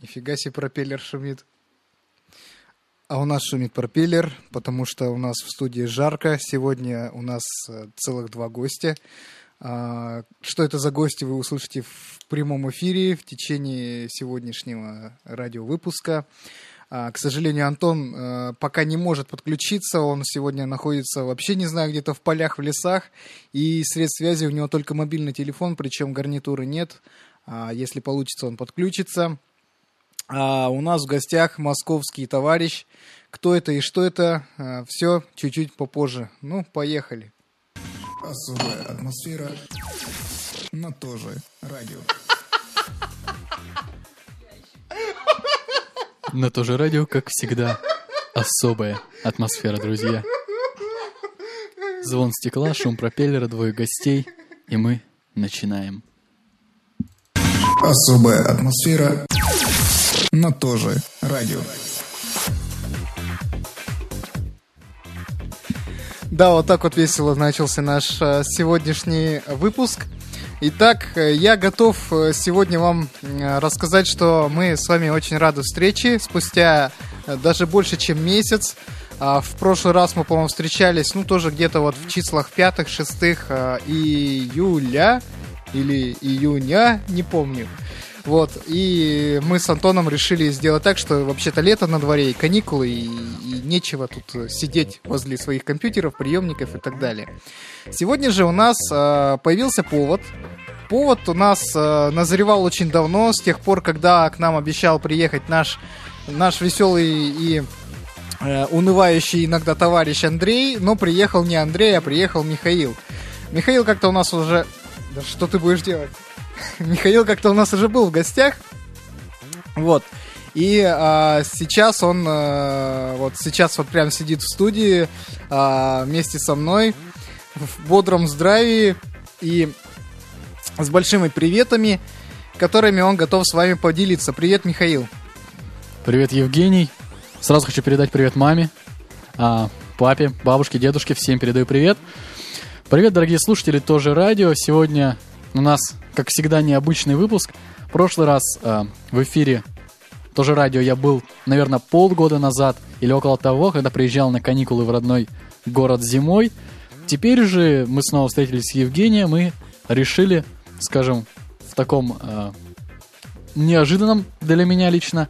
Нифига себе пропеллер шумит. А у нас шумит пропеллер, потому что у нас в студии жарко. Сегодня у нас э, целых два гостя. А, что это за гости, вы услышите в прямом эфире в течение сегодняшнего радиовыпуска. А, к сожалению, Антон э, пока не может подключиться. Он сегодня находится вообще, не знаю, где-то в полях, в лесах. И средств связи у него только мобильный телефон, причем гарнитуры нет. А, если получится, он подключится. А у нас в гостях московский товарищ. Кто это и что это, а, все чуть-чуть попозже. Ну, поехали. Особая атмосфера на тоже радио. На то же радио, как всегда, особая атмосфера, друзья. Звон стекла, шум пропеллера, двое гостей, и мы начинаем. Особая атмосфера на тоже радио. Да, вот так вот весело начался наш э, сегодняшний выпуск. Итак, э, я готов э, сегодня вам рассказать, что мы с вами очень рады встрече. Спустя даже больше, чем месяц. А, В прошлый раз мы, по-моему, встречались, ну, тоже где-то вот в числах пятых, шестых э, июля или июня, не помню. Вот, и мы с Антоном решили сделать так, что вообще-то лето на дворе и каникулы, и, и нечего тут э, сидеть возле своих компьютеров, приемников и так далее. Сегодня же у нас э, появился повод. Повод у нас э, назревал очень давно, с тех пор, когда к нам обещал приехать наш, наш веселый и э, унывающий иногда товарищ Андрей, но приехал не Андрей, а приехал Михаил. Михаил как-то у нас уже... Да что ты будешь делать? Михаил как-то у нас уже был в гостях. Вот. И а, сейчас он а, вот сейчас вот прям сидит в студии а, вместе со мной в бодром здравии и с большими приветами, которыми он готов с вами поделиться. Привет, Михаил. Привет, Евгений. Сразу хочу передать привет маме, а, папе, бабушке, дедушке. Всем передаю привет. Привет, дорогие слушатели, тоже радио. Сегодня у нас, как всегда, необычный выпуск. В прошлый раз а, в эфире тоже радио я был, наверное, полгода назад или около того, когда приезжал на каникулы в родной город зимой. Теперь же мы снова встретились с Евгением и решили, скажем, в таком а, неожиданном для меня лично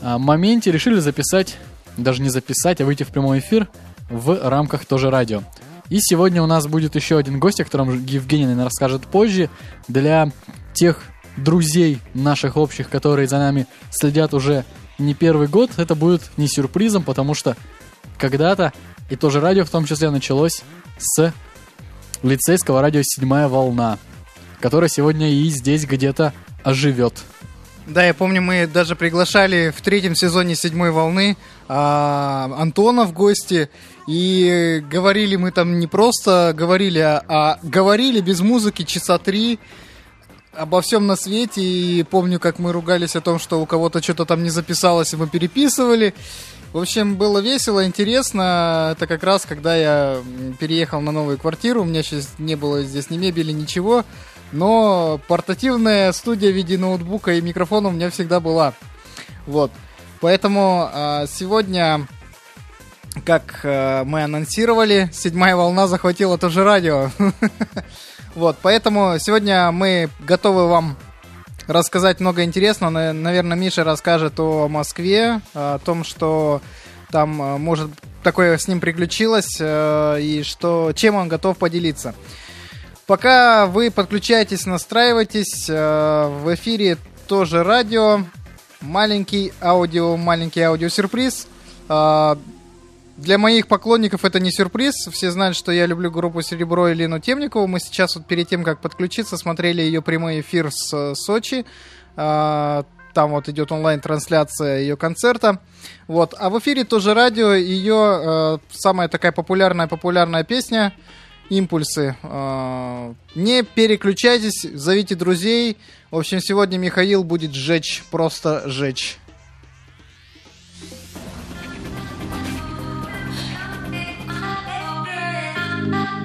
а, моменте решили записать, даже не записать, а выйти в прямой эфир в рамках тоже радио. И сегодня у нас будет еще один гость, о котором Евгений, наверное, расскажет позже. Для тех друзей наших общих, которые за нами следят уже не первый год, это будет не сюрпризом, потому что когда-то, и тоже радио в том числе, началось с лицейского радио «Седьмая волна», которое сегодня и здесь где-то оживет. Да, я помню, мы даже приглашали в третьем сезоне седьмой волны а, Антона в гости. И говорили мы там не просто говорили, а, говорили без музыки часа три обо всем на свете. И помню, как мы ругались о том, что у кого-то что-то там не записалось, и мы переписывали. В общем, было весело, интересно. Это как раз, когда я переехал на новую квартиру. У меня сейчас не было здесь ни мебели, ничего. Но портативная студия в виде ноутбука и микрофона у меня всегда была. Вот. Поэтому а, сегодня, как а, мы анонсировали, седьмая волна захватила тоже радио. Вот, поэтому сегодня мы готовы вам рассказать много интересного. На- Наверное, Миша расскажет о Москве, о том, что там а, может такое с ним приключилось э, и что чем он готов поделиться. Пока вы подключаетесь, настраивайтесь, э, в эфире тоже радио, маленький аудио, маленький аудиосюрприз. Э, Для моих поклонников это не сюрприз. Все знают, что я люблю группу Серебро и Лену Темникову. Мы сейчас вот перед тем, как подключиться, смотрели ее прямой эфир с э, Сочи. Э, Там вот идет онлайн-трансляция ее концерта. Вот. А в эфире тоже радио. Ее э, самая такая популярная популярная песня импульсы. Э, Не переключайтесь, зовите друзей. В общем, сегодня Михаил будет сжечь, просто сжечь. Bye.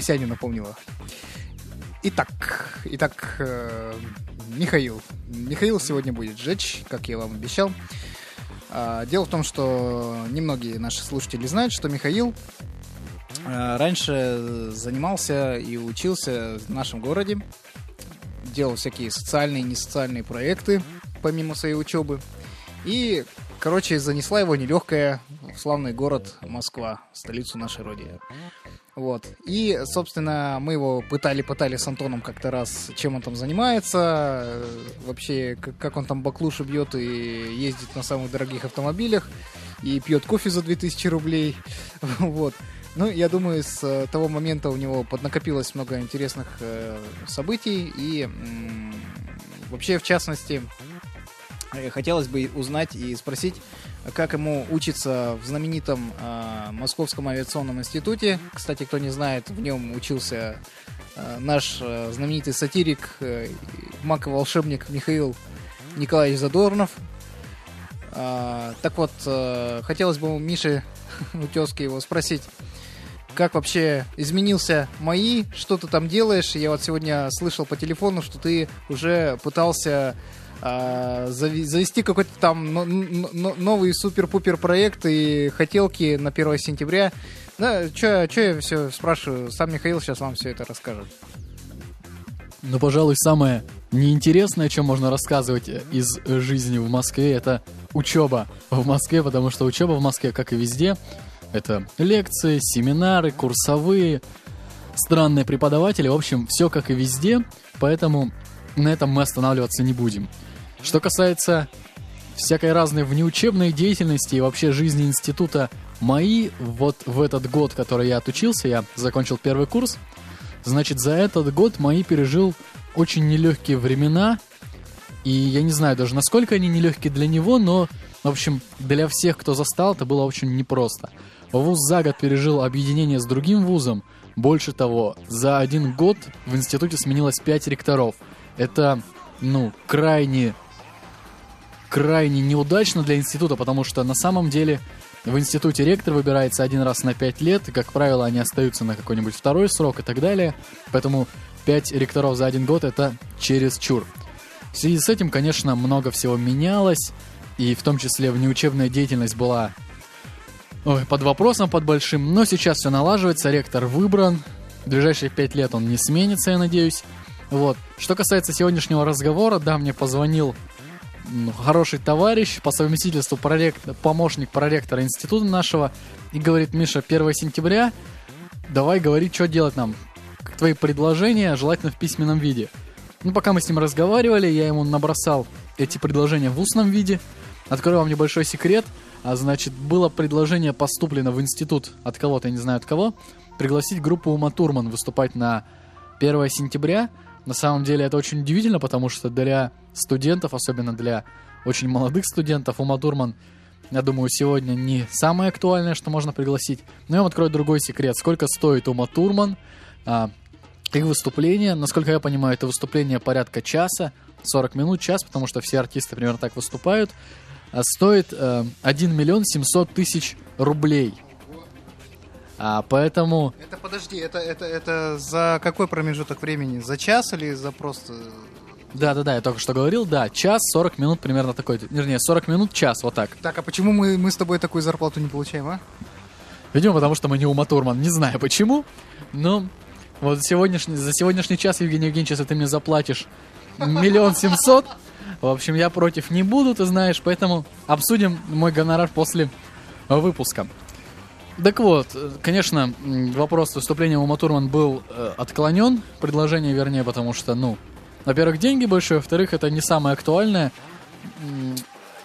Масяню напомнило. Итак, итак, э, Михаил. Михаил сегодня будет жечь, как я вам обещал. А, Дело в том, что немногие наши слушатели знают, что Михаил э, раньше занимался и учился в нашем городе, делал всякие социальные и несоциальные проекты помимо своей учебы. И, короче, занесла его нелегкая в славный город Москва, столицу нашей родины. Вот. И, собственно, мы его пытали-пытали с Антоном как-то раз, чем он там занимается, э, вообще, как, он там баклуши бьет и ездит на самых дорогих автомобилях, и пьет кофе за 2000 рублей. Вот. Ну, я думаю, с э, того момента у него поднакопилось много интересных э, событий, и вообще, в частности, хотелось бы узнать и спросить, как ему учиться в знаменитом э, Московском авиационном институте. Кстати, кто не знает, в нем учился э, наш э, знаменитый сатирик, э, маг и волшебник Михаил Николаевич Задорнов. А, так вот, э, хотелось бы у Миши у тезки его спросить, как вообще изменился мои, что ты там делаешь? Я вот сегодня слышал по телефону, что ты уже пытался завести какой-то там но- но- новый супер-пупер проект и хотелки на 1 сентября. Да, что я все спрашиваю, сам Михаил сейчас вам все это расскажет. Ну, пожалуй, самое неинтересное, о чем можно рассказывать из жизни в Москве, это учеба в Москве, потому что учеба в Москве, как и везде, это лекции, семинары, курсовые, странные преподаватели, в общем, все как и везде, поэтому на этом мы останавливаться не будем. Что касается всякой разной внеучебной деятельности и вообще жизни института мои, вот в этот год, который я отучился, я закончил первый курс, значит, за этот год мои пережил очень нелегкие времена, и я не знаю даже, насколько они нелегкие для него, но, в общем, для всех, кто застал, это было очень непросто. Вуз за год пережил объединение с другим вузом. Больше того, за один год в институте сменилось пять ректоров. Это, ну, крайне, крайне неудачно для института, потому что на самом деле в институте ректор выбирается один раз на пять лет, и, как правило, они остаются на какой-нибудь второй срок и так далее. Поэтому пять ректоров за один год это чересчур. В связи с этим, конечно, много всего менялось, и в том числе внеучебная деятельность была ой, под вопросом, под большим, но сейчас все налаживается, ректор выбран, в ближайшие пять лет он не сменится, я надеюсь. Вот. Что касается сегодняшнего разговора, да, мне позвонил хороший товарищ, по совместительству прорект, помощник проректора института нашего, и говорит, Миша, 1 сентября, давай говори, что делать нам. Твои предложения, желательно в письменном виде. Ну, пока мы с ним разговаривали, я ему набросал эти предложения в устном виде. Открою вам небольшой секрет. А значит, было предложение поступлено в институт от кого-то, я не знаю от кого, пригласить группу Ума Турман выступать на 1 сентября. На самом деле это очень удивительно, потому что для студентов, особенно для очень молодых студентов, Ума Турман, я думаю, сегодня не самое актуальное, что можно пригласить. Но я вам открою другой секрет. Сколько стоит Ума Турман? А, их выступление, насколько я понимаю, это выступление порядка часа, 40 минут, час, потому что все артисты примерно так выступают, а стоит э, 1 миллион 700 тысяч рублей. А, поэтому, Это подожди, это, это, это за какой промежуток времени? За час или за просто... да-да-да, я только что говорил, да, час, 40 минут примерно такой, вернее, 40 минут, час, вот так. Так, а почему мы, мы с тобой такую зарплату не получаем, а? Видимо, потому что мы не Ума Турман, не знаю почему, но вот сегодняшний, за сегодняшний час, Евгений Евгеньевич, если ты мне заплатишь миллион семьсот, В общем, я против не буду, ты знаешь, поэтому обсудим мой гонорар после выпуска. Так вот, конечно, вопрос с выступлением Ума Турман был э, отклонен, предложение вернее, потому что, ну, во-первых, деньги большие, во-вторых, это не самое актуальное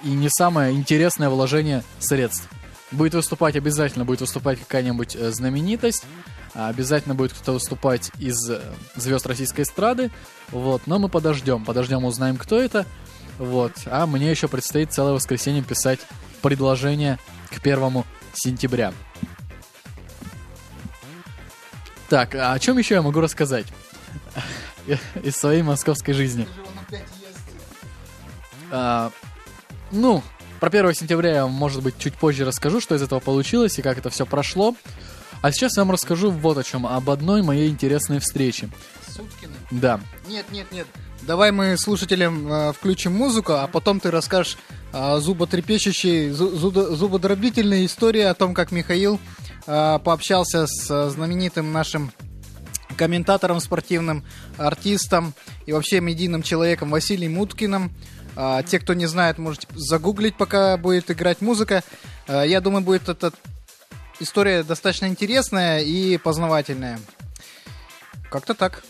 и не самое интересное вложение средств. Будет выступать обязательно, будет выступать какая-нибудь э, знаменитость, а обязательно будет кто-то выступать из э, звезд российской эстрады, вот, но мы подождем, подождем, узнаем, кто это, вот, а мне еще предстоит целое воскресенье писать предложение к первому сентября. Так, а о чем еще я могу рассказать из своей московской жизни? А, ну, про 1 сентября я, может быть, чуть позже расскажу, что из этого получилось и как это все прошло. А сейчас я вам расскажу вот о чем, об одной моей интересной встрече. Суткины? Да. Нет, нет, нет. Давай мы слушателям э, включим музыку, а потом ты расскажешь э, зуботрепещущей, зу- зубодробительной истории о том, как Михаил пообщался с э, знаменитым нашим комментатором спортивным, артистом и вообще медийным человеком Василием Уткиным. А, те, кто не знает, можете загуглить, пока будет играть музыка. Я думаю, будет эта история достаточно интересная и познавательная. Как-то так.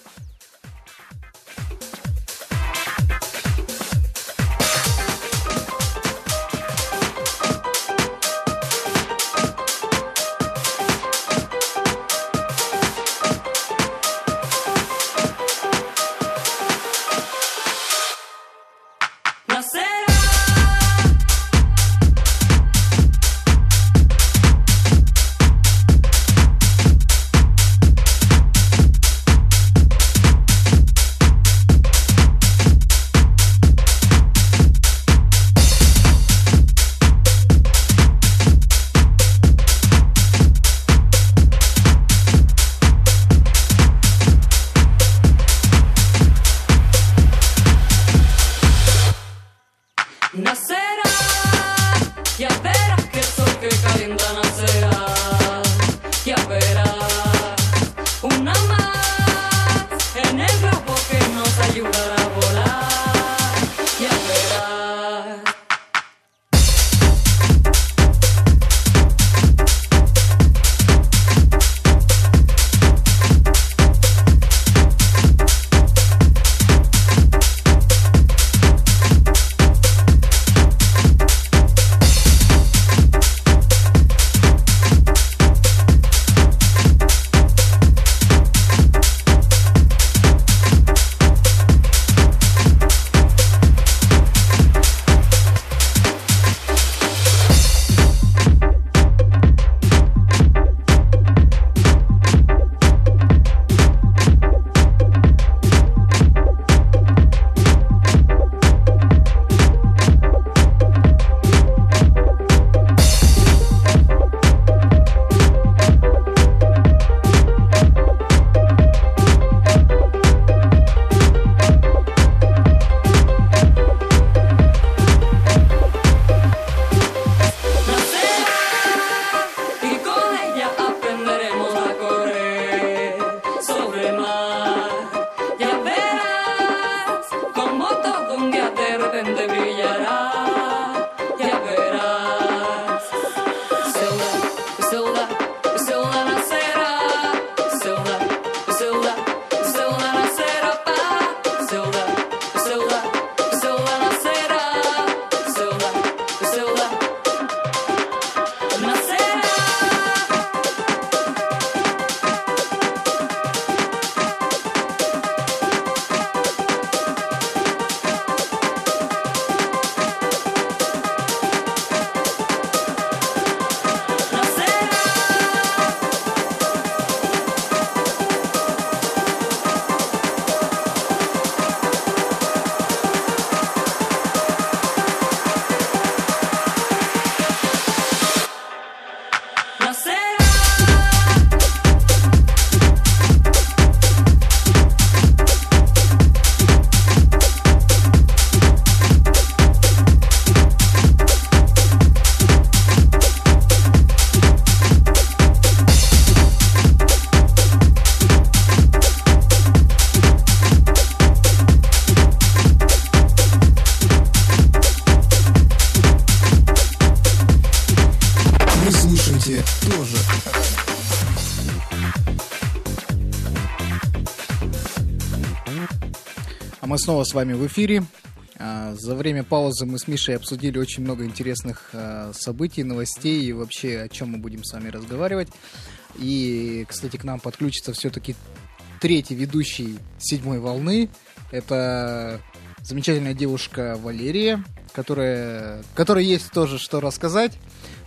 Снова с вами в эфире. А, За время паузы мы с Мишей обсудили очень много интересных а, событий, новостей и вообще о чем мы будем с вами разговаривать. И, кстати, к нам подключится все-таки третий ведущий седьмой волны. Это замечательная девушка Валерия, которая, которой есть тоже что рассказать.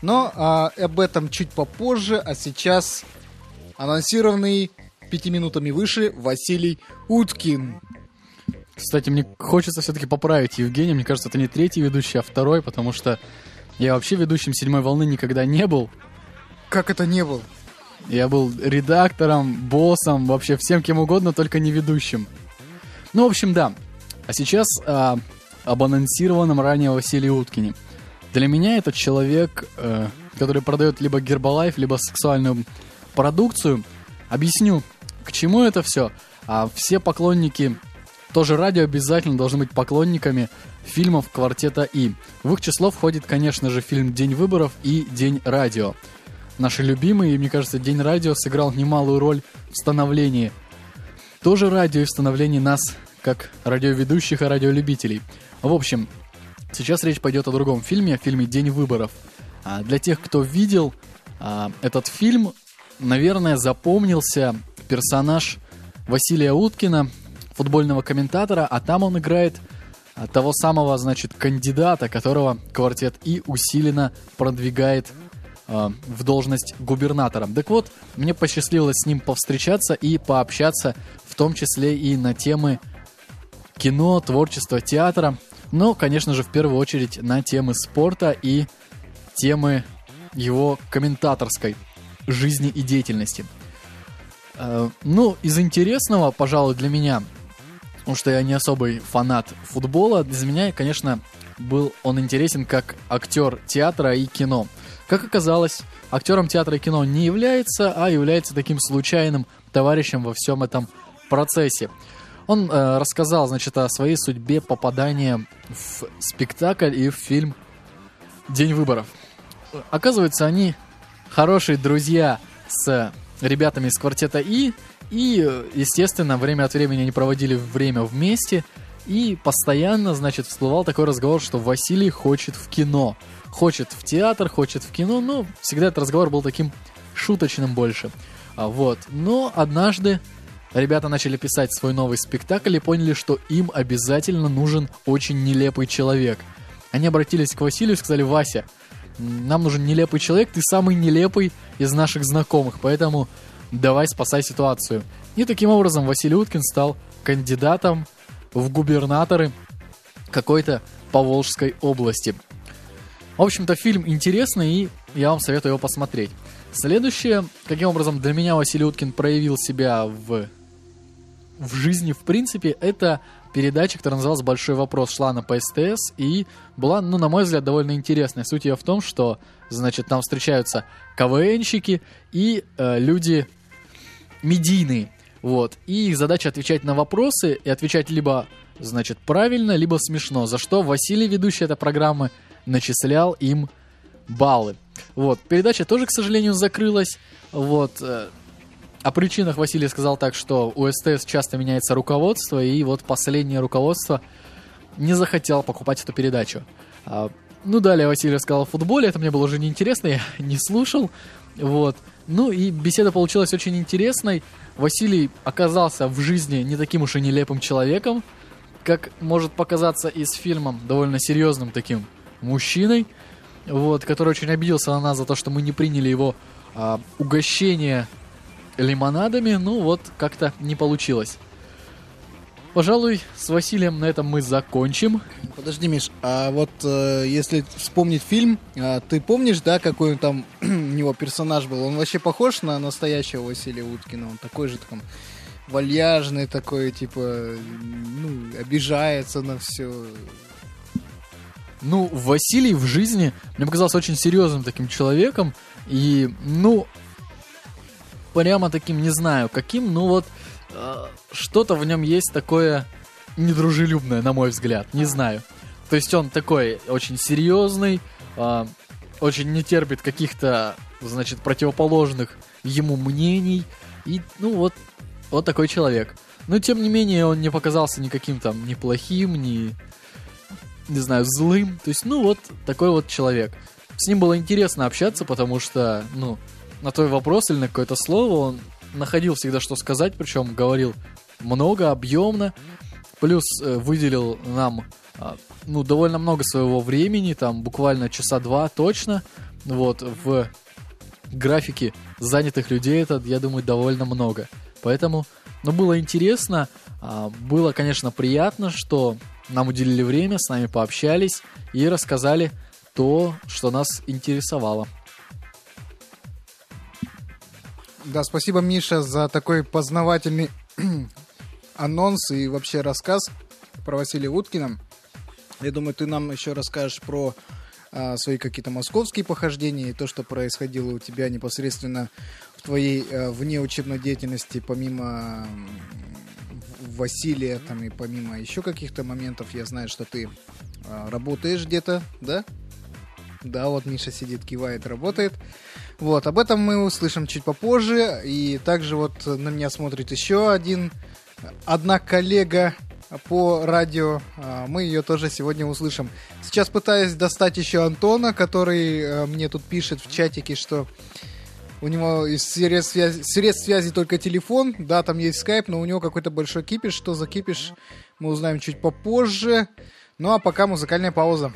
Но а, об этом чуть попозже, а сейчас анонсированный пяти минутами выше Василий Уткин. Кстати, мне хочется все-таки поправить Евгения. Мне кажется, это не третий ведущий, а второй, потому что я вообще ведущим седьмой волны никогда не был. Как это не был? Я был редактором, боссом, вообще всем кем угодно, только не ведущим. Ну, в общем, да. А сейчас а, об анонсированном ранее Василии Уткине. Для меня этот человек, э, который продает либо Гербалайф, либо сексуальную продукцию. Объясню, к чему это все. А все поклонники тоже радио обязательно должны быть поклонниками фильмов квартета И. В их число входит, конечно же, фильм «День выборов» и «День радио». Наши любимые, и мне кажется, День радио сыграл немалую роль в становлении тоже радио и в становлении нас, как радиоведущих и радиолюбителей. В общем, сейчас речь пойдет о другом фильме, о фильме «День выборов». А для тех, кто видел а, этот фильм, наверное, запомнился персонаж Василия Уткина, футбольного комментатора, а там он играет а, того самого, значит, кандидата, которого квартет И усиленно продвигает а, в должность губернатора. Так вот, мне посчастливилось с ним повстречаться и пообщаться, в том числе и на темы кино, творчества, театра, но, конечно же, в первую очередь на темы спорта и темы его комментаторской жизни и деятельности. Э, Ну, из интересного, пожалуй, для меня, потому что я не особый фанат футбола, для меня, конечно, был он интересен как актер театра и кино. Как оказалось, актером театра и кино не является, а является таким случайным товарищем во всем этом процессе. Он э, рассказал, значит, о своей судьбе попадания в спектакль и в фильм «День выборов». Оказывается, они хорошие друзья с ребятами из квартета И, и, естественно, время от времени они проводили время вместе, и постоянно, значит, всплывал такой разговор, что Василий хочет в кино. Хочет в театр, хочет в кино, но всегда этот разговор был таким шуточным больше. А, Вот. Но однажды ребята начали писать свой новый спектакль и поняли, что им обязательно нужен очень нелепый человек. Они обратились к Василию и сказали, Вася, нам нужен нелепый человек, ты самый нелепый из наших знакомых, поэтому давай спасай ситуацию. И таким образом Василий Уткин стал кандидатом в губернаторы какой-то Поволжской области. В общем-то, фильм интересный, и я вам советую его посмотреть. Следующее, каким образом для меня Василий Уткин проявил себя в, в жизни, в принципе, это передача, которая называлась «Большой вопрос», шла на по СТС и была, ну, на мой взгляд, довольно интересная. Суть ее в том, что, значит, там встречаются КВНщики и э, люди медийные. Вот. И их задача отвечать на вопросы и отвечать либо, значит, правильно, либо смешно. За что Василий, ведущий этой программы, начислял им баллы. Вот. Передача тоже, к сожалению, закрылась. Вот. э, О причинах Василий сказал так, что у СТС часто меняется руководство, и вот последнее руководство не захотел покупать эту передачу. А, Ну, далее Василий рассказал о футболе, это мне было уже неинтересно, я не слушал. Вот. Ну и беседа получилась очень интересной. Василий оказался в жизни не таким уж и нелепым человеком, как может показаться из фильма, довольно серьезным таким мужчиной, вот, который очень обиделся на нас за то, что мы не приняли его а, угощение лимонадами. Ну вот, как-то не получилось. Пожалуй, с Василием на этом мы закончим. Подожди, Миш, а вот э, если вспомнить фильм, а, ты помнишь, да, какой там у него персонаж был? Он вообще похож на настоящего Василия Уткина? Он такой же там вальяжный такой, типа, ну, обижается на все. Ну, Василий в жизни мне показался очень серьезным таким человеком. И, ну, прямо таким, не знаю каким, но вот э, что-то в нем есть такое недружелюбное, на мой взгляд. Не знаю. То есть он такой очень серьезный, э, очень не терпит каких-то, значит, противоположных ему мнений. И, ну, вот, вот такой человек. Но, тем не менее, он не показался никаким там ни плохим, ни, не знаю, злым. То есть, ну, вот такой вот человек. С ним было интересно общаться, потому что, ну, на твой вопрос или на какое-то слово он находил всегда, что сказать, причем говорил много, объемно. Плюс э, выделил нам, а, ну, довольно много своего времени, там, буквально часа два точно. Вот, в графике занятых людей это, я думаю, довольно много. Поэтому, ну, было интересно, а, было, конечно, приятно, что нам уделили время, с нами пообщались и рассказали то, что нас интересовало. Да, спасибо, Миша, за такой познавательный анонс и вообще рассказ про Василия Уткина. Я думаю, ты нам еще расскажешь про а, свои какие-то московские похождения и то, что происходило у тебя непосредственно в твоей а, внеучебной деятельности, помимо Василия, там и помимо еще каких-то моментов, я знаю, что ты а, работаешь где-то, да? Да, вот Миша сидит, кивает, работает. Вот, об этом мы услышим чуть попозже. И также вот на меня смотрит еще один, одна коллега по радио. А, Мы ее тоже сегодня услышим. Сейчас пытаюсь достать еще Антона, который э, мне тут пишет в чатике, что у него из средств связи, средств связи только телефон. Да, там есть скайп, но у него какой-то большой кипиш. Что за кипиш, мы узнаем чуть попозже. Ну а пока музыкальная пауза.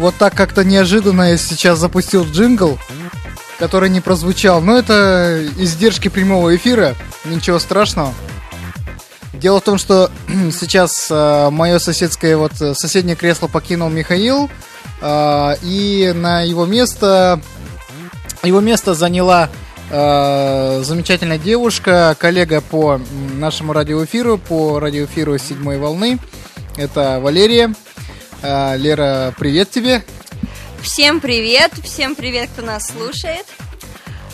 Вот так как-то неожиданно я сейчас запустил джингл, который не прозвучал. Но это издержки прямого эфира, ничего страшного. Дело в том, что сейчас мое соседское, вот э, соседнее кресло покинул Михаил, э, и на его место, его место заняла э, замечательная девушка, коллега по нашему радиоэфиру, по радиоэфиру седьмой волны. Это Валерия. Э, Лера, привет тебе. Всем привет, всем привет, кто нас слушает.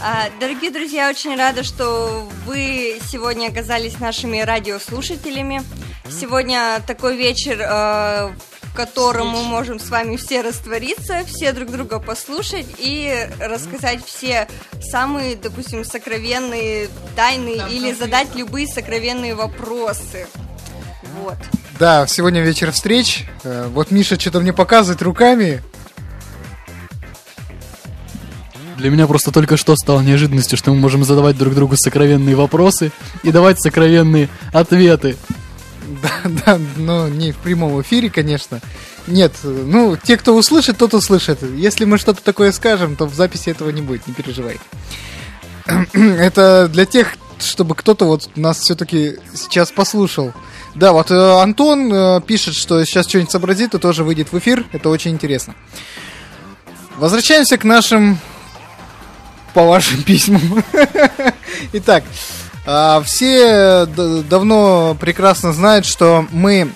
А, Дорогие друзья, очень рада, что вы сегодня оказались нашими радиослушателями. Сегодня такой вечер, э, в котором мы можем с вами все раствориться, все друг друга послушать и рассказать все самые, допустим, сокровенные тайны или задать любые сокровенные вопросы. Вот. Да, сегодня вечер встреч. Э, Вот Миша что-то мне показывает руками. Для меня просто только что стало неожиданностью, что мы можем задавать друг другу сокровенные вопросы и давать сокровенные ответы. Да, да, но не в прямом эфире, конечно. Нет, ну, те, кто услышит, тот услышит. Если мы что-то такое скажем, то в записи этого не будет, не переживай. Это для тех, чтобы кто-то вот нас все-таки сейчас послушал. Да, вот э, Антон э, пишет, что сейчас что-нибудь сообразит и тоже выйдет в эфир. Это очень интересно. Возвращаемся к нашим по вашим письмам. Итак, а, все д- давно прекрасно знают, что мы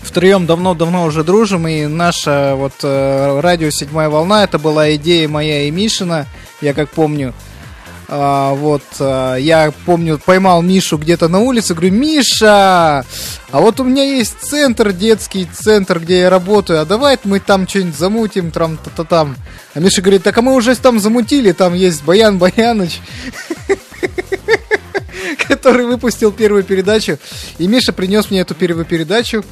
втроем давно-давно уже дружим, и наша вот э, радио «Седьмая волна» это была идея моя и Мишина, я как помню. А, вот, а, я помню, поймал Мишу где-то на улице, говорю, Миша, а вот у меня есть центр, детский центр, где я работаю, а давай мы там что-нибудь замутим, там, та та там. А Миша говорит, так а мы уже там замутили, там есть Баян Баяныч, который выпустил первую передачу. И Миша принес мне эту первую передачу.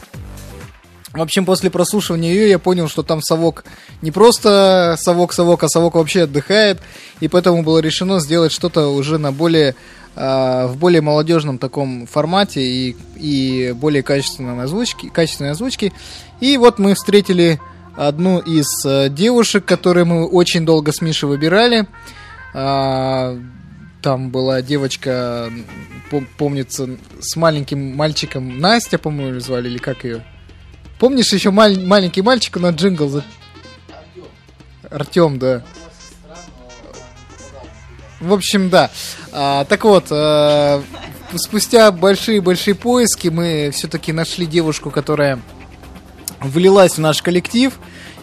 В общем, после прослушивания ее я понял, что там совок не просто совок-совок, а совок вообще отдыхает. И поэтому было решено сделать что-то уже на более а, в более молодежном таком формате и, и более качественной озвучке, качественной озвучке. И вот мы встретили одну из э, девушек, которые мы очень долго с Мишей выбирали. А, там была девочка, пом- помнится, с маленьким мальчиком Настя, по-моему, звали, или как ее? Помнишь еще маль- маленький мальчик на джингл? За... Артем, да. В общем, да. А, так вот, э, спустя большие-большие поиски мы все-таки нашли девушку, которая влилась в наш коллектив.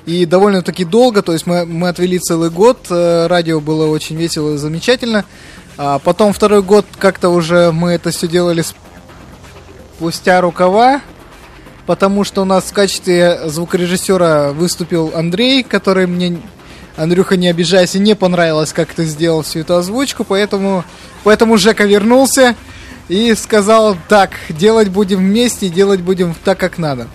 И довольно-таки долго, то есть мы, мы отвели целый год, э, радио было очень весело и замечательно. А потом второй год как-то уже мы это все делали спустя рукава, потому что у нас в качестве звукорежиссера выступил Андрей, который мне, Андрюха, не обижайся, не понравилось, как ты сделал всю эту озвучку, поэтому, поэтому Жека вернулся и сказал, так, делать будем вместе, делать будем так, как надо.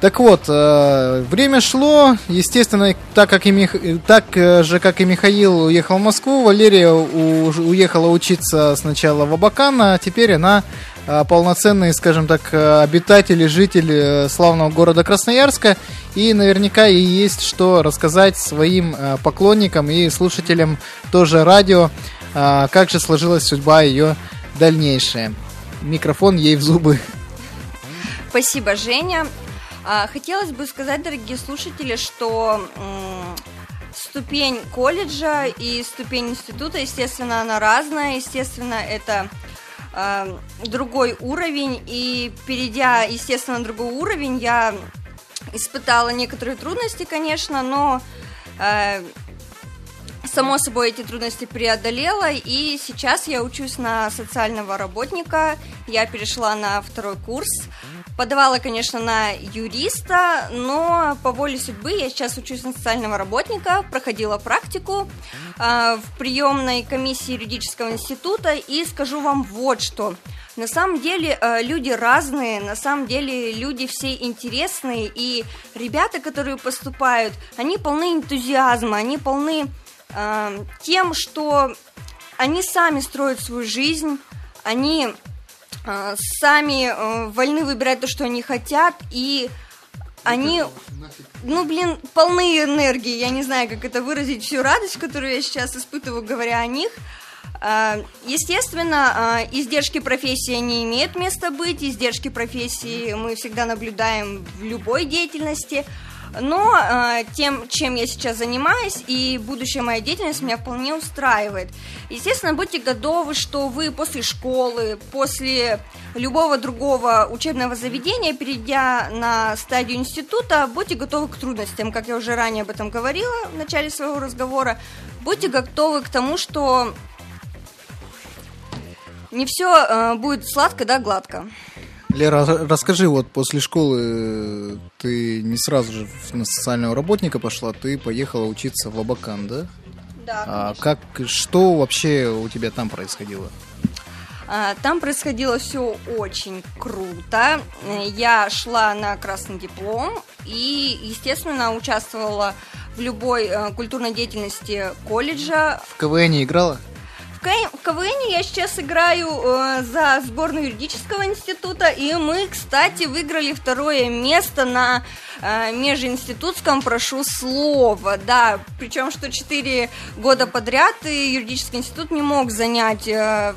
Так вот, э, время шло, естественно, так, как и Мих... так э, же, как и Михаил уехал в Москву, Валерия у- уехала учиться сначала в Абакан, а теперь она э, полноценный, скажем так, э, обитатель и житель э, славного города Красноярска, и наверняка ей есть что рассказать своим поклонникам и слушателям тоже радио, как же сложилась судьба ее дальнейшая. Микрофон ей в зубы. Спасибо, Женя. А, Хотелось бы сказать, дорогие слушатели, что ступень колледжа и ступень института, естественно, она разная. Естественно, это а, другой уровень. И перейдя, естественно, на другой уровень, я испытала некоторые трудности, конечно, но э, само собой эти трудности преодолела, и сейчас я учусь на социального работника. Я перешла на второй курс. Подавала, конечно, на юриста, но по воле судьбы я сейчас учусь на социального работника, проходила практику э, в приемной комиссии юридического института, и скажу вам вот что. На самом деле э, люди разные, на самом деле люди все интересные, и ребята, которые поступают, они полны энтузиазма, они полны э, тем, что они сами строят свою жизнь, они э, сами э, вольны выбирать то, что они хотят, и они, ну, блин, полны энергии. Я не знаю, как это выразить, всю радость, которую я сейчас испытываю, говоря о них. А, Естественно, а, издержки профессии не имеют места быть, издержки профессии мы всегда наблюдаем в любой деятельности. Но а, тем, чем я сейчас занимаюсь, и будущая моя деятельность меня вполне устраивает. Естественно, будьте готовы, что вы после школы, после любого другого учебного заведения, перейдя на стадию института, будьте готовы к трудностям, как я уже ранее об этом говорила в начале своего разговора. Будьте готовы к тому, что не все будет сладко, да, гладко. Лера, а расскажи, вот после школы э, ты не сразу же на социального работника пошла, ты поехала учиться в Абакан, да? Да, А как, что вообще у тебя там происходило? А, Там происходило все очень круто. Я шла на красный диплом и, естественно, участвовала в любой э, культурной деятельности колледжа. В КВН играла? В КВН, я сейчас играю э, за сборную юридического института, и мы, кстати, выиграли второе место на э, межинститутском «Прошу слова». Да, причем что четыре года подряд и юридический институт не мог занять э,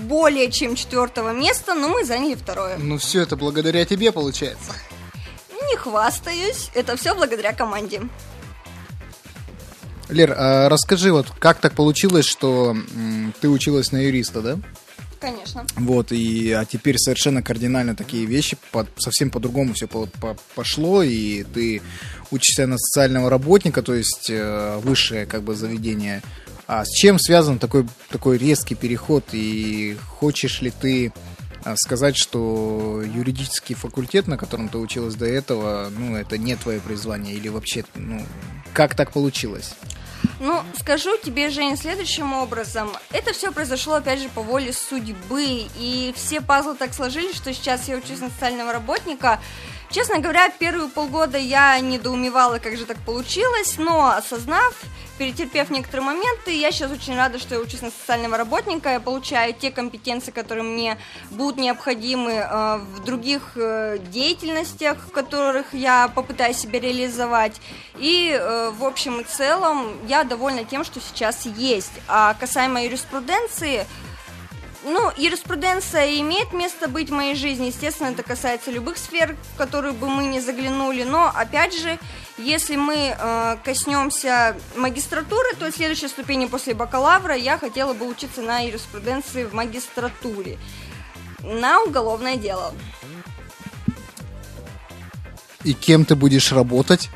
более чем четвертого места, но мы заняли второе. Ну все это благодаря тебе получается. Не хвастаюсь, это все благодаря команде. Лер, а расскажи, вот как так получилось, что м, ты училась на юриста, да? Конечно. Вот, и а теперь совершенно кардинально такие вещи, по- совсем по-другому все пошло, и ты учишься на социального работника, то есть э, высшее как бы заведение. А с чем связан такой, такой резкий переход, и хочешь ли ты а, сказать, что юридический факультет, на котором ты училась до этого, ну, это не твое призвание, или вообще, ну, как так получилось? Ну, скажу тебе, Жень, следующим образом. Это все произошло, опять же, по воле судьбы. И все пазлы так сложились, что сейчас я учусь на социального работника. Честно говоря, первые полгода я недоумевала, как же так получилось, но осознав, перетерпев некоторые моменты, я сейчас очень рада, что я учусь на социального работника, я получаю те компетенции, которые мне будут необходимы э, в других э, деятельностях, в которых я попытаюсь себя реализовать. И, э, в общем и целом, я довольна тем, что сейчас есть. А касаемо юриспруденции, ну, юриспруденция имеет место быть в моей жизни. Естественно, это касается любых сфер, в которые бы мы не заглянули. Но, опять же, если мы э, коснемся магистратуры, то следующей ступени после бакалавра я хотела бы учиться на юриспруденции в магистратуре на уголовное дело. И кем ты будешь работать?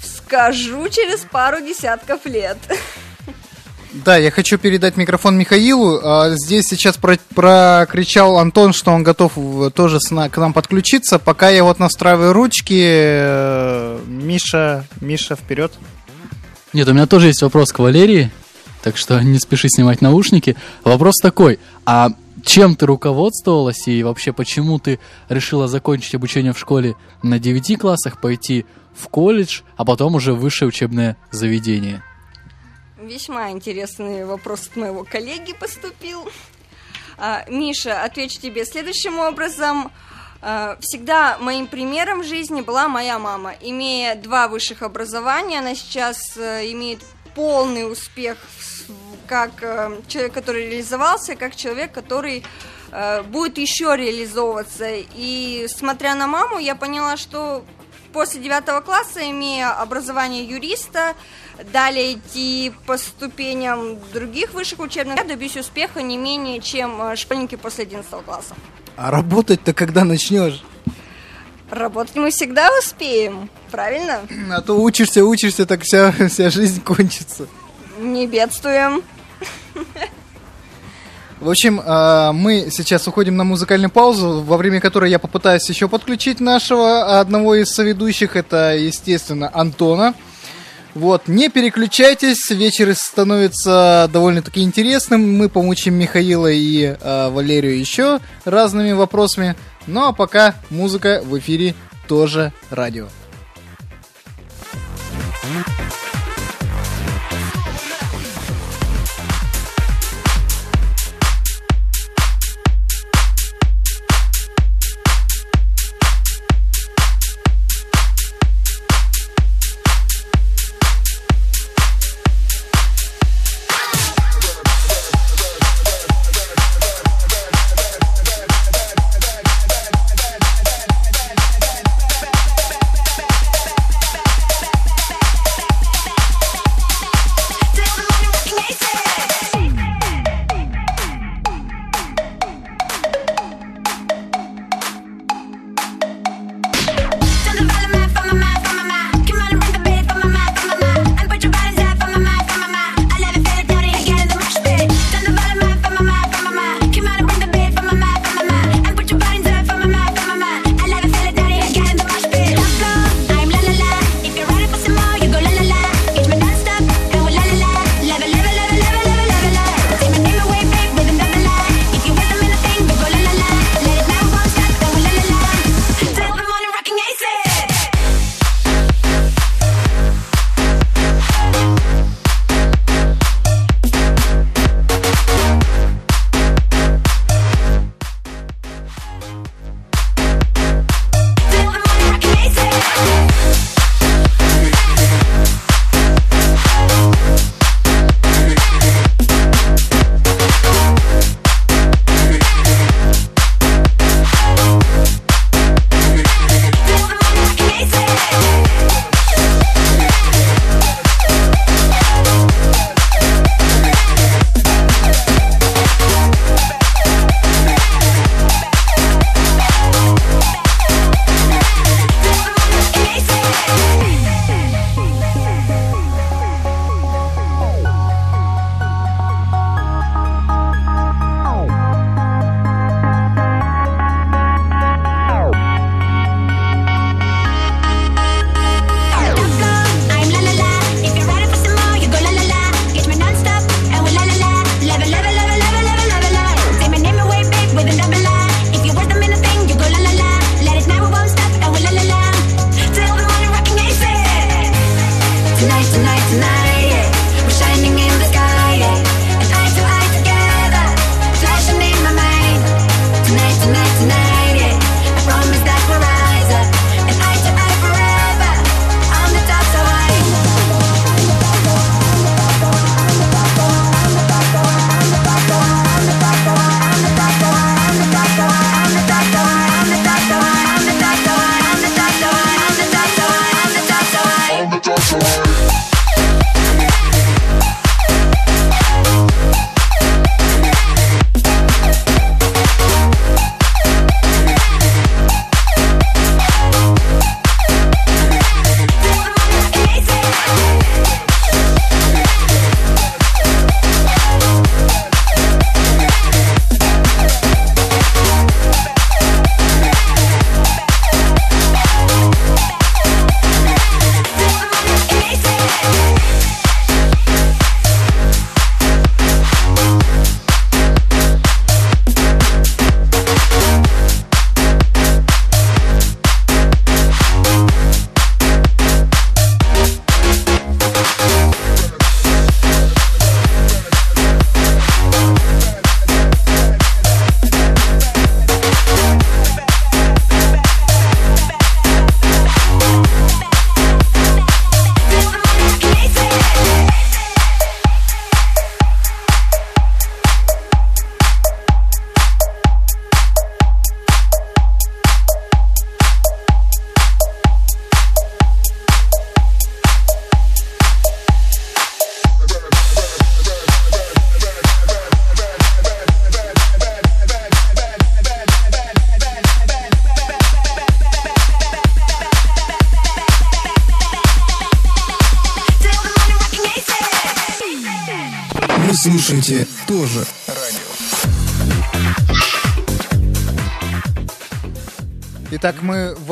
Скажу через пару десятков лет. Да, я хочу передать микрофон Михаилу. А, Здесь сейчас про- прокричал Антон, что он готов в- тоже к нам подключиться. Пока я вот настраиваю ручки, э, Миша, Миша, вперед. Нет, у меня тоже есть вопрос к Валерии, так что не спеши снимать наушники. Вопрос такой, а чем ты руководствовалась и вообще почему ты решила закончить обучение в школе на 9 классах, пойти в колледж, а потом уже высшее учебное заведение? Весьма интересный вопрос от моего коллеги поступил. А, Миша, отвечу тебе следующим образом. А, Всегда моим примером в жизни была моя мама. Имея два высших образования, она сейчас э, имеет полный успех в- как э, человек, который реализовался, как человек, который э, будет еще реализовываться. И смотря на маму, я поняла, что после девятого класса, имея образование юриста, далее идти по ступеням других высших учебных, я добьюсь успеха не менее, чем э, школьники после 11 класса. А работать-то когда начнешь? Работать мы всегда успеем, правильно? А то учишься, учишься, так вся, вся жизнь кончится. Не бедствуем. В общем, а, мы сейчас уходим на музыкальную паузу, во время которой я попытаюсь еще подключить нашего одного из соведущих, это, естественно, Антона. Вот, не переключайтесь, вечер становится довольно-таки интересным. Мы помучим Михаила и а, Валерию еще разными вопросами. Ну а пока музыка в эфире тоже радио. Tonight,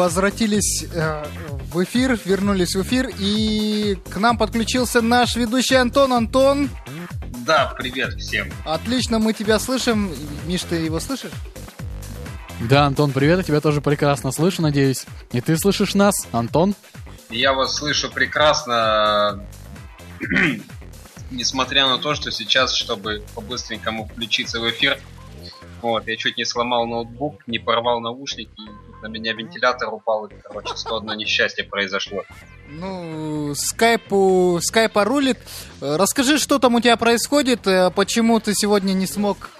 возвратились э, в эфир, вернулись в эфир, и к нам подключился наш ведущий Антон. Антон, Да, привет всем. отлично, мы тебя слышим. Миш, ты его слышишь? Да, Антон, привет, я тебя тоже прекрасно слышу, надеюсь. И ты слышишь нас, Антон? Я вас слышу прекрасно, несмотря на то, что сейчас, чтобы по-быстренькому включиться в эфир, вот, я чуть не сломал ноутбук, не порвал наушники, на меня вентилятор упал, и, короче, сто одно несчастье произошло. Ну, скайпу, скайпа рулит. Расскажи, что там у тебя происходит, э, почему ты сегодня не смог...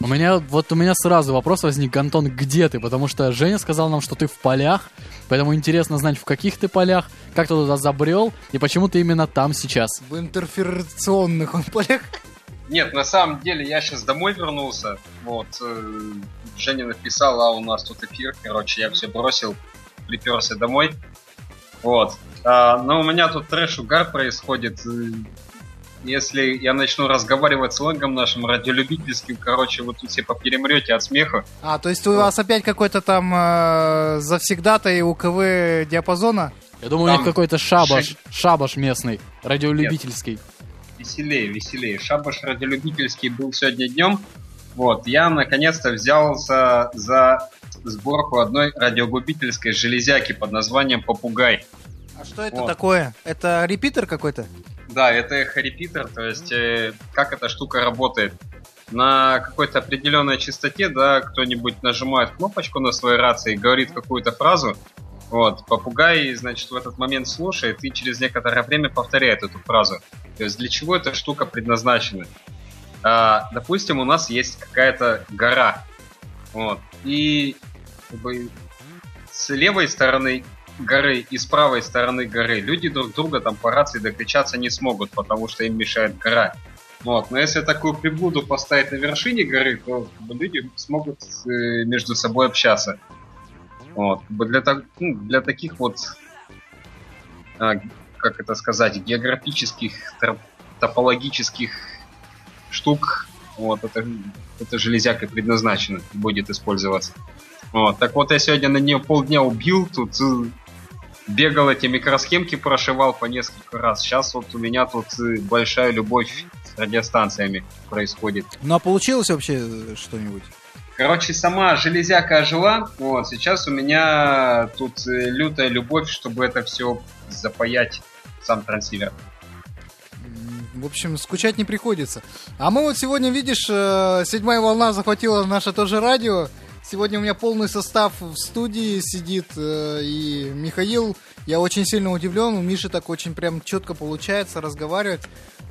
У меня, вот у меня сразу вопрос возник, Антон, где ты? Потому что Женя сказал нам, что ты в полях, поэтому интересно знать, в каких ты полях, как ты туда забрел, и почему ты именно там сейчас. В интерферационных он полях. Нет, на самом деле я сейчас домой вернулся. Вот, э, Женя написала, а у нас тут эфир. Короче, я все бросил, приперся домой. Вот. А, но у меня тут трэш-угар происходит. Э, Если я начну разговаривать сленгом нашим радиолюбительским, короче, вы тут все поперемрете от смеха. А, то есть у вас опять какой-то там э, завсегдатый УКВ диапазона? Я думаю, у них Там какой-то шабаш, шесть- шабаш местный, радиолюбительский. Веселее, веселее. Шабаш радиолюбительский был сегодня днем. Вот, я наконец-то взялся за сборку одной радиогубительской железяки под названием «Попугай». А что это Вот. такое? Это репитер какой-то? Да, это эхо-репитер, то есть э, как эта штука работает. На какой-то определенной частоте, да, кто-нибудь нажимает кнопочку на своей рации и говорит какую-то фразу, вот, попугай, значит, в этот момент слушает и через некоторое время повторяет эту фразу. То есть для чего эта штука предназначена? А, допустим, у нас есть какая-то гора, вот, и как бы, с левой стороны горы и с правой стороны горы люди друг друга там по рации докричаться не смогут, потому что им мешает гора. Вот. Но если такую приблуду поставить на вершине горы, то люди смогут э, между собой общаться. Вот. Для, ну, для таких вот, а, как это сказать, географических, топологических штук, вот, это, это железяка предназначена, будет использоваться. Вот. Так вот, я сегодня на нее полдня убил, тут э, бегал эти микросхемки, прошивал по несколько раз. Сейчас вот у меня тут э, большая любовь с радиостанциями происходит. Ну а получилось вообще э, что-нибудь? Короче, сама железяка ожила. Вот, сейчас у меня тут э, лютая любовь, чтобы это все запаять сам трансивер. В общем, скучать не приходится. А мы вот сегодня, видишь, э, седьмая волна захватила наше тоже радио. Сегодня у меня полный состав в студии сидит. э, И Михаил, я очень сильно удивлен. У Миши так очень прям четко получается разговаривать.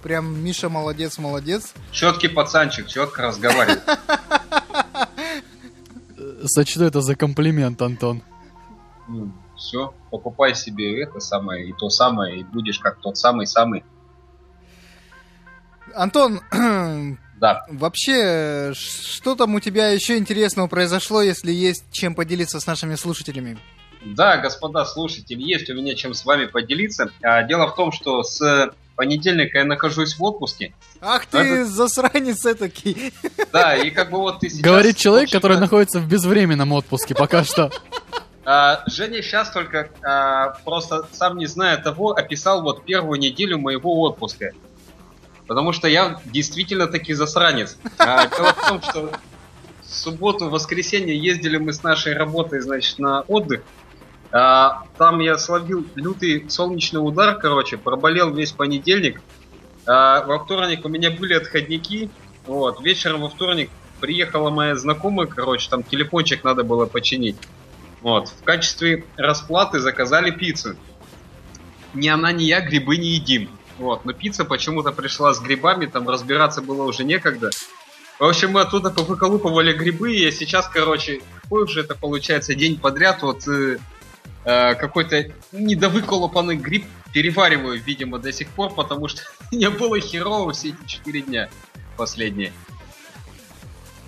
Прям Миша молодец, молодец. Четкий пацанчик, четко разговаривает. Сочту это за комплимент, Антон. Все, покупай себе это самое и то самое, и будешь как тот самый-самый. Антон, Да. вообще, что там у тебя еще интересного произошло, если есть чем поделиться с нашими слушателями? Да, господа слушатели, есть у меня чем с вами поделиться. А, Дело в том, что с понедельника я нахожусь в отпуске. Ах ты, Это- засранец этакий. Да, и как бы вот ты сейчас... Говорит человек, который находится в безвременном отпуске пока что. а, Женя сейчас только а, просто сам не зная того, описал вот первую неделю моего отпуска. Потому что я действительно таки засранец. А, Дело в том, что в субботу, в воскресенье ездили мы с нашей работой, значит, на отдых. А, там я словил лютый солнечный удар, короче, проболел весь понедельник. А, во вторник у меня были отходники. Вот, вечером во вторник приехала моя знакомая, короче, там телефончик надо было починить. Вот, в качестве расплаты заказали пиццу. Ни она, ни я грибы не едим. Вот, но пицца почему-то пришла с грибами, там разбираться было уже некогда. В общем, мы оттуда повыколупывали грибы, и сейчас, короче, какой уже это получается день подряд, вот э, э, какой-то недовыколупанный гриб перевариваю, видимо, до сих пор, потому что мне было херово все эти четыре дня последние.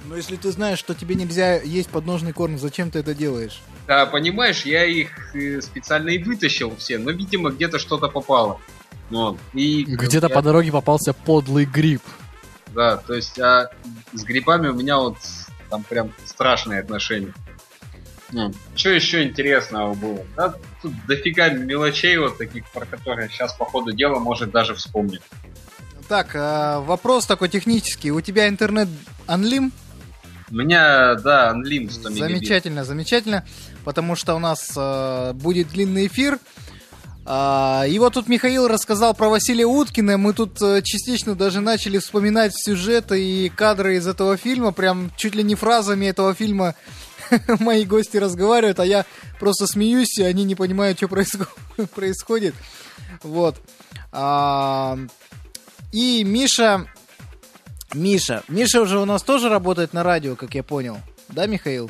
Но если ты знаешь, что тебе нельзя есть подножный корм, зачем ты это делаешь? Да, понимаешь, я их э, специально и вытащил все, но, видимо, где-то что-то попало. Вот. И Где-то я- по дороге попался подлый гриб. Да, то есть а с грибами у меня вот там прям страшные отношения. Что еще интересного было? Да, тут дофига мелочей вот таких, про которые сейчас по ходу дела может даже вспомнить. Так, а, вопрос такой технический. У тебя интернет анлим? У меня, да, анлим 100 мегабит. Замечательно, замечательно, потому что у нас э, будет длинный эфир. А, и вот тут Михаил рассказал про Василия Уткина. Мы тут э, частично даже начали вспоминать сюжеты и кадры из этого фильма. Прям чуть ли не фразами этого фильма мои гости разговаривают, а я просто смеюсь, и они не понимают, что происход- происходит. Вот. А, и Миша... Миша. Миша уже у нас тоже работает на радио, как я понял. Да, Михаил?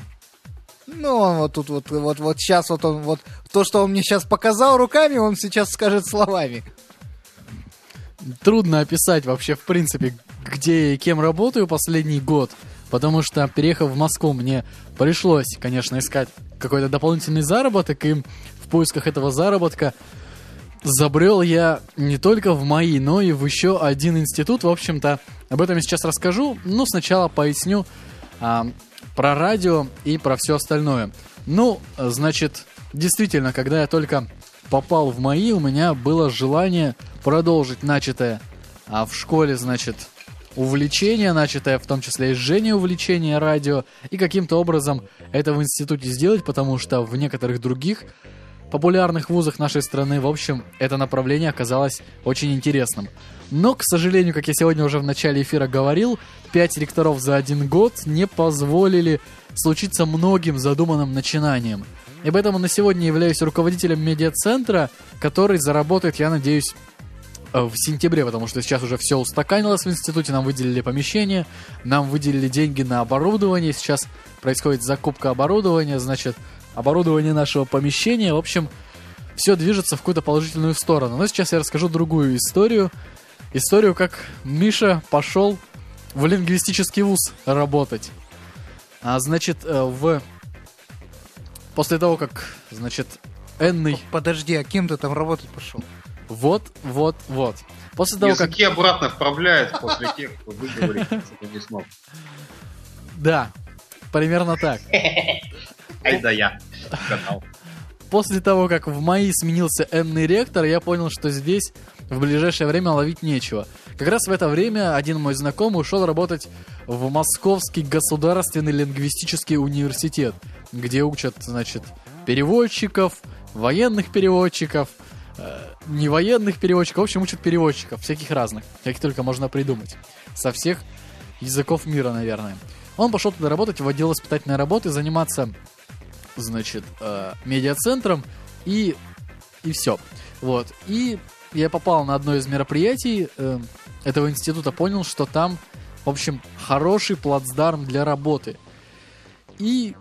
Ну, он вот тут вот, вот, вот сейчас вот он, вот то, что он мне сейчас показал руками, он сейчас скажет словами. Трудно описать вообще, в принципе, где и кем работаю последний год, потому что, переехав в Москву, мне пришлось, конечно, искать какой-то дополнительный заработок, и в поисках этого заработка забрел я не только в мои, но и в еще один институт. В общем-то, об этом я сейчас расскажу, но сначала поясню а, про радио и про все остальное. Ну, значит, действительно, когда я только попал в мои, у меня было желание продолжить начатое а в школе, значит, увлечение, начатое в том числе и с Женей увлечение радио, и каким-то образом это в институте сделать, потому что в некоторых других популярных вузах нашей страны, в общем, это направление оказалось очень интересным. Но, к сожалению, как я сегодня уже в начале эфира говорил, пять ректоров за один год не позволили случиться многим задуманным начинаниям. И поэтому на сегодня являюсь руководителем медиацентра, который заработает, я надеюсь, э, в сентябре, потому что сейчас уже все устаканилось в институте, нам выделили помещение, нам выделили деньги на оборудование, сейчас происходит закупка оборудования, значит, оборудование нашего помещения, в общем, все движется в какую-то положительную сторону. Но сейчас я расскажу другую историю. Историю, как Миша пошел в лингвистический вуз работать. А, значит, э, в... После того, как, значит, Энный... Подожди, а кем ты там работать пошел? Вот, вот, вот. После того, как... Языки обратно вправляют после тех, кто выговорить это не смог. Да, примерно так. Ай да я. После того, как в МАИ сменился энный ректор, я понял, что здесь в ближайшее время ловить нечего. Как раз в это время один мой знакомый ушел работать в Московский государственный лингвистический университет, где учат, значит, переводчиков, военных переводчиков, э, не военных переводчиков, в общем, учат переводчиков, всяких разных, каких только можно придумать. Со всех языков мира, наверное. Он пошел туда работать в отдел испытательной работы, заниматься, значит, э, медиацентром и, и все. Вот. И я попал на одно из мероприятий э, этого института, понял, что там, в общем, хороший плацдарм для работы. И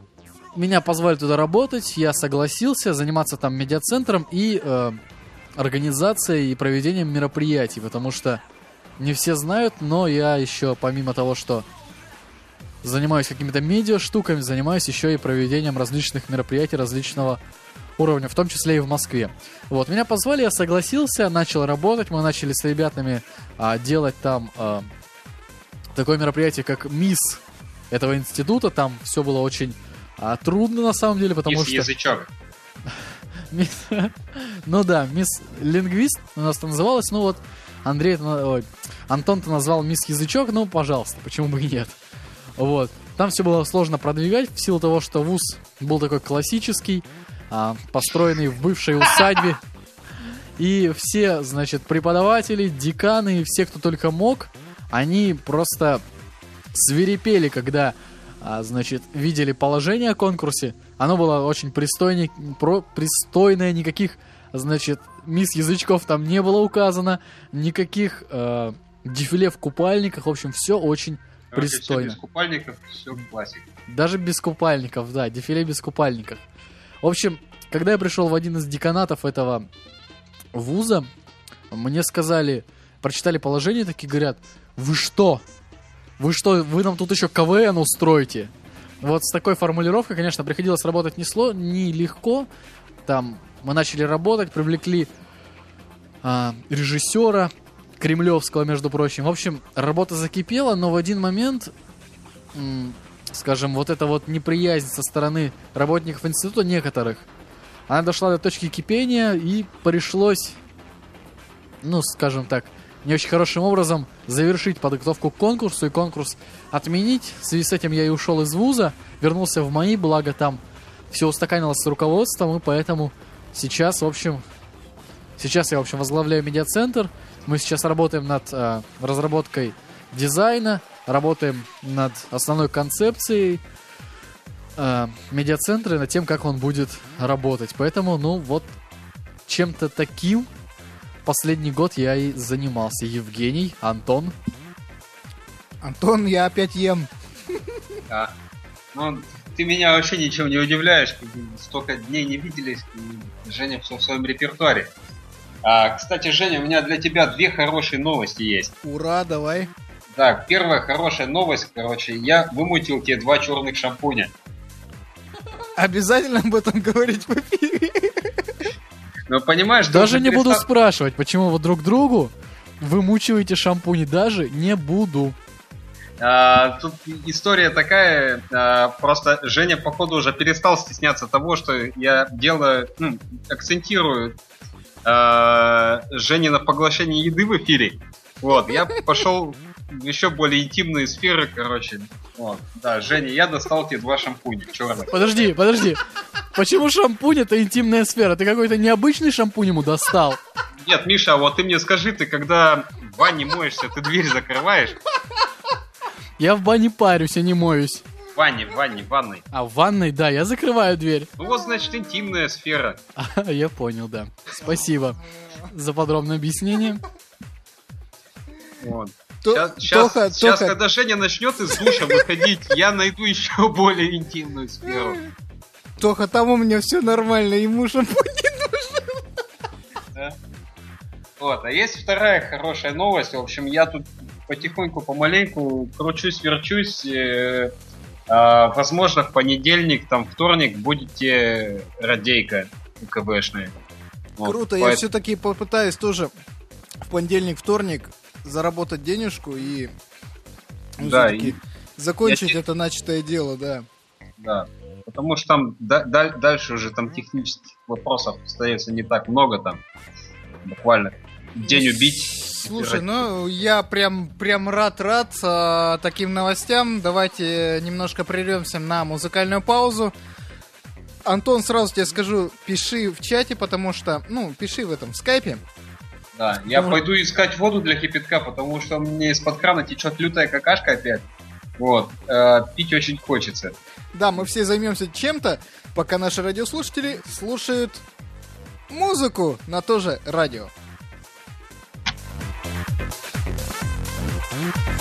меня позвали туда работать, я согласился заниматься там медиацентром и э, организацией и проведением мероприятий, потому что не все знают, но я еще помимо того, что занимаюсь какими-то медиа штуками, занимаюсь еще и проведением различных мероприятий различного уровня, в том числе и в Москве. Вот, меня позвали, я согласился, начал работать, мы начали с ребятами а, делать там а, такое мероприятие, как МИС этого института, там все было очень а, трудно на самом деле, потому Мисс что... язычок. Мисс... Ну да, мисс лингвист у нас это называлось, ну вот Андрей, ой, Антон-то назвал мисс язычок, ну пожалуйста, почему бы и нет. Вот. Там все было сложно продвигать в силу того, что вуз был такой классический, построенный в бывшей усадьбе. И все, значит, преподаватели, деканы и все, кто только мог, они просто свирепели, когда, а, значит, видели положение о конкурсе. Оно было очень пристойне, про, пристойное, никаких, значит, мисс язычков там не было указано, никаких э, дефиле в купальниках, в общем, все очень Короче, пристойно. без купальников, все классик. Даже без купальников, да, дефиле без купальников. В общем, когда я пришел в один из деканатов этого вуза, мне сказали, прочитали положение, такие говорят, вы что? Вы что, вы нам тут еще КВН устроите? Вот с такой формулировкой, конечно, приходилось работать не сло, не легко. Там мы начали работать, привлекли а, режиссера кремлевского, между прочим. В общем, работа закипела, но в один момент, скажем, вот эта вот неприязнь со стороны работников института некоторых, она дошла до точки кипения и пришлось, ну, скажем так, не очень хорошим образом завершить подготовку к конкурсу и конкурс отменить. В связи с этим я и ушел из вуза, вернулся в МАИ, благо там все устаканилось с руководством, и поэтому сейчас, в общем, сейчас я, в общем, возглавляю медиацентр. Мы сейчас работаем над э, разработкой дизайна, работаем над основной концепцией э, медиацентра и над тем, как он будет работать. Поэтому, ну, вот чем-то таким последний год я и занимался. Евгений, Антон. Антон, я опять ем. Да. Ну, ты меня вообще ничем не удивляешь. Столько дней не виделись. и Женя все в своем репертуаре. А, кстати, Женя, у меня для тебя две хорошие новости есть. Ура, давай. Так, первая хорошая новость, короче, я вымутил тебе два черных шампуня. Обязательно об этом говорить в эфире. Ну, понимаешь, Даже не буду спрашивать, почему вы друг другу вымучиваете шампуни. Даже не буду. А, тут история такая, а, просто Женя, походу, уже перестал стесняться того, что я делаю, ну, акцентирую а, Жене на поглощение еды в эфире. Вот, я пошел еще более интимные сферы, короче. Вот, да, Женя, я достал тебе два шампуня черных. Подожди, подожди. Почему шампунь это интимная сфера? Ты какой-то необычный шампунь ему достал? Нет, Миша, а вот ты мне скажи, ты когда в ванне моешься, ты дверь закрываешь? Я в бане парюсь, а не моюсь. В ванне, в ванне, в ванной. А в ванной, да, я закрываю дверь. Ну вот, значит, интимная сфера. А, Я понял, да. Спасибо за подробное объяснение. Вот. То- Сейчас, Тоха, сейчас, Тоха, когда Женя начнет из душа выходить, я найду еще более интимную сферу. Тоха, там у меня все нормально, ему шампунь не нужен. Вот, а есть вторая хорошая новость. В общем, я тут потихоньку, помаленьку кручусь, верчусь. э, а, возможно, в понедельник, там, вторник будете радейка УКБшная. Вот, Круто, я все-таки попытаюсь тоже в понедельник, вторник заработать денежку и ну, Да, и- закончить я- это начатое дело, да. Да. Потому что там да- даль- дальше уже там технических вопросов остается не так много там. Буквально день убить. Слушай, ну я прям прям рад-рад а, таким новостям. Давайте немножко прервемся на музыкальную паузу. Антон, сразу тебе скажу, пиши в чате, потому что, ну, пиши в этом в скайпе. Да, я Ну, пойду искать воду для кипятка, потому что мне из-под крана течет лютая какашка опять. Вот. э, пить очень хочется. Да, мы все займемся чем-то, пока наши радиослушатели слушают музыку на то же радио. That's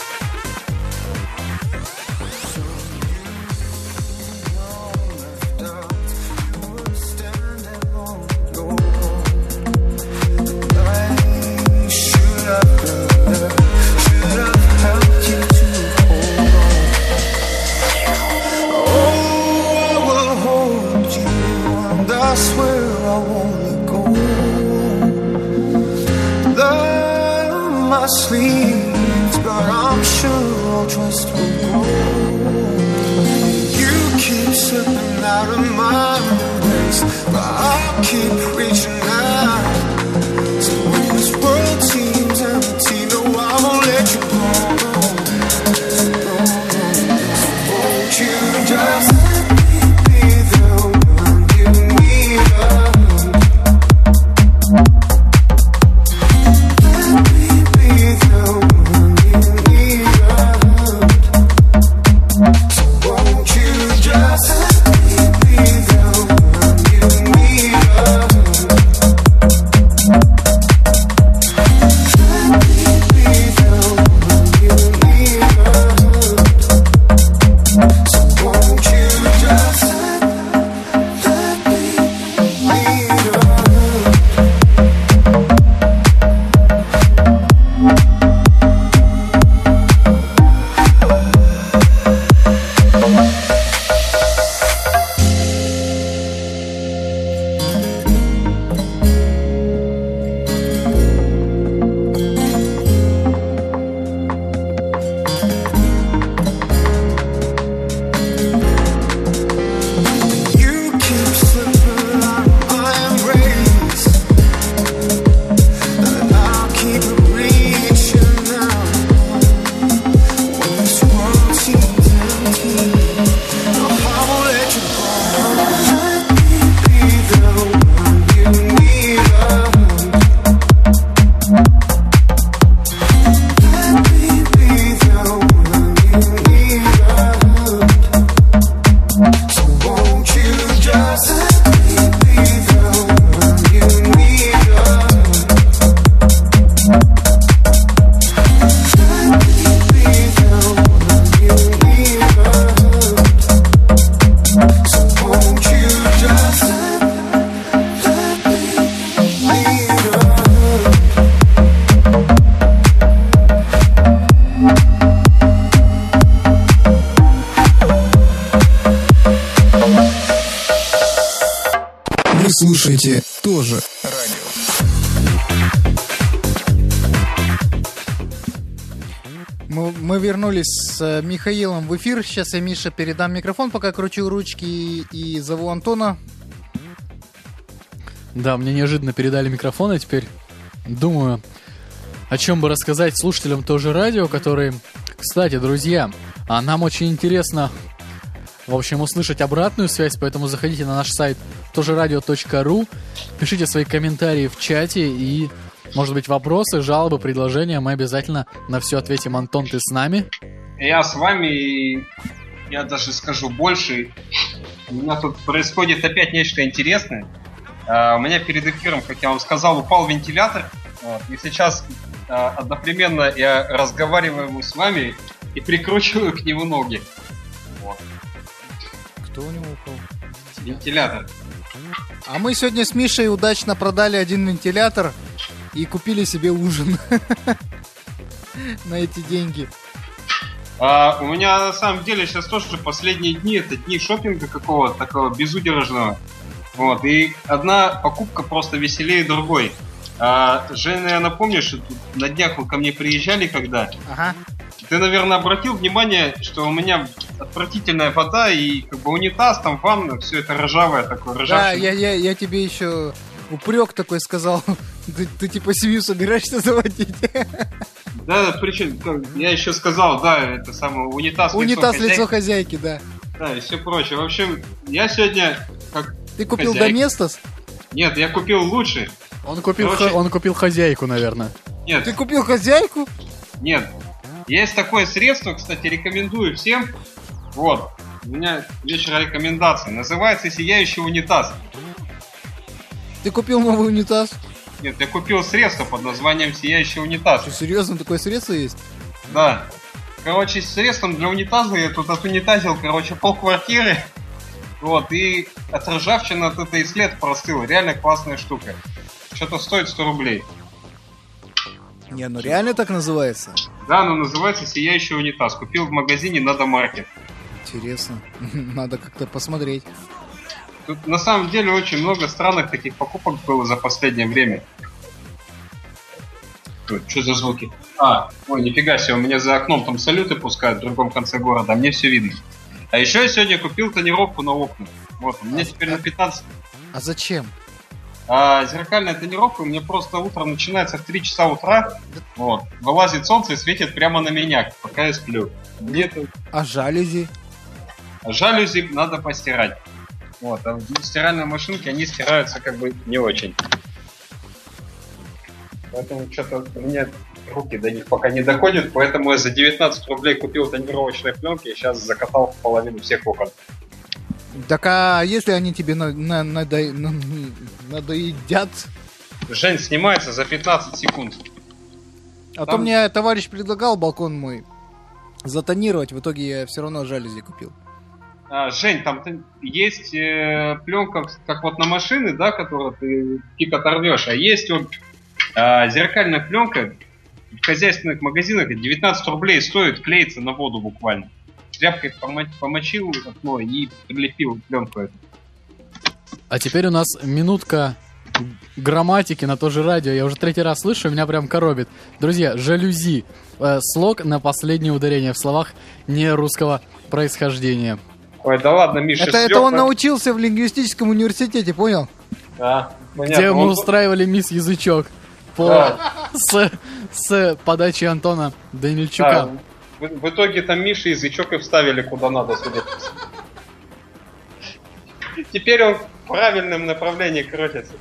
Мы, мы вернулись с э, Михаилом в эфир. Сейчас я, Миша, передам микрофон, пока кручу ручки и зову Антона. Да, мне неожиданно передали микрофон, и теперь думаю, о чем бы рассказать слушателям тоже радио, которые, кстати, друзья, а нам очень интересно, в общем, услышать обратную связь, поэтому заходите на наш сайт тоже радио.ру, пишите свои комментарии в чате и, может быть, вопросы, жалобы, предложения, мы обязательно на все ответим. Антон, ты с нами? Я с вами, и я даже скажу больше. У меня тут происходит опять нечто интересное. А, У меня перед эфиром, как я вам сказал, упал вентилятор. Вот, и сейчас а, одновременно я разговариваю с вами и прикручиваю к нему ноги. Вот, Кто у него упал? вентилятор. А мы сегодня с Мишей удачно продали один вентилятор и купили себе ужин на эти деньги. А, у меня на самом деле сейчас тоже последние дни, это дни шопинга какого-то такого безудержного. Вот, и одна покупка просто веселее другой. А, Женя, я напомню, что тут на днях вы ко мне приезжали когда. Ага. Ты, наверное, обратил внимание, что у меня отвратительная вода и как бы унитаз, там ванна, все это ржавое такое, Да, ржавчина. я, я, я тебе еще упрек такой сказал. Ты, ты типа семью собираешься заводить. Да, причем, как, я еще сказал, да, это самое, унитаз, Унитаз лицо лицо хозяйки, да. Да, и все прочее. В общем, я сегодня как... Ты купил Хозяйка. Доместос? Нет, я купил лучше. Он купил, Короче- ха- он купил хозяйку, наверное. Нет, Ты купил хозяйку? нет. Есть такое средство, кстати, рекомендую всем. Вот. У меня вечер рекомендаций. Называется «Сияющий унитаз». Ты купил новый унитаз? Нет, я купил средство под названием «Сияющий унитаз». Что, серьезно, такое средство есть? Да. Короче, с средством для унитаза я тут отунитазил, короче, пол квартиры. Вот, и от ржавчины от этой след простыл. Реально классная штука. Что-то стоит 100 рублей. Не, ну реально так называется? Да, оно называется «Сияющий унитаз». Купил в магазине на Домарке. Интересно. Надо как-то посмотреть. Тут на самом деле очень много странных таких покупок было за последнее время. Что за звуки? А, ой, нифига себе, у меня за окном там салюты пускают в другом конце города, а мне все видно. А еще я сегодня купил тонировку на окна. Вот, у меня теперь на 15... А зачем? А зеркальная тонировка у меня просто утром начинается в 3 часа утра. Вот, вылазит солнце и светит прямо на меня, пока я сплю. Мне А жалюзи? Жалюзи надо постирать. Вот, а в стиральной машинке они стираются как бы не очень. Поэтому что-то у меня руки до них пока не доходят, поэтому я за 19 рублей купил тонировочные пленки и сейчас закатал в половину всех окон. Так а если они тебе на, на- надо- на- надоедят? Жень снимается за 15 секунд. А то Там- мне товарищ предлагал балкон мой затонировать, в итоге я все равно жалюзи купил. А, Жень, там есть э, пленка, как вот на машины, да, которую ты фиг оторвешь, а есть вот а, зеркальная пленка в хозяйственных магазинах 19 рублей стоит, клеится на воду буквально. Тряпкой помо- помочил окно и прилепил пленку эту. А теперь у нас минутка грамматики на то же радио. Я уже третий раз слышу, меня прям коробит. Друзья, жалюзи. Э, слог на последнее ударение в словах не русского происхождения. Ой, да ладно, Миша, Это, это он научился в лингвистическом университете, понял? А, понятно. Где мы Он- устраивали мисс Язычок по, Да. с, с подачи Антона Данильчука. Да, в, в итоге там Миша язычок и вставили куда надо, судя. Теперь он в правильном направлении крутится.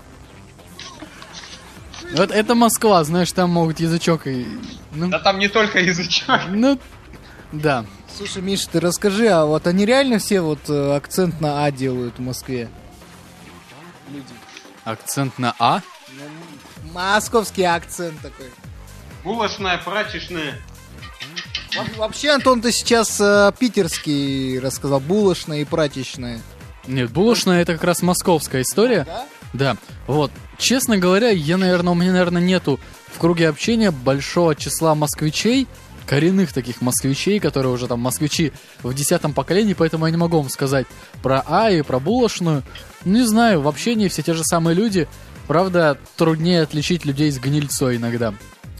Вот это Москва, знаешь, там могут язычок и... Ну, Да там не только язычок. ну, да. Слушай, Миша, ты расскажи, а вот они реально все вот э, акцент на А делают в Москве? Акцент на А. Московский акцент такой. Булочная, прачечная. Во- Вообще, Антон, ты сейчас э, питерский рассказал, булочная и прачечная. Нет, булочная это как раз московская история. Да? Да, вот. Честно говоря, я, наверное, у меня, наверное, нету в круге общения большого числа москвичей, коренных таких москвичей, которые уже там москвичи в десятом поколении, поэтому я не могу вам сказать про А и про булочную. Ну, Не знаю, в общении все те же самые люди. Правда, труднее отличить людей с гнильцой иногда.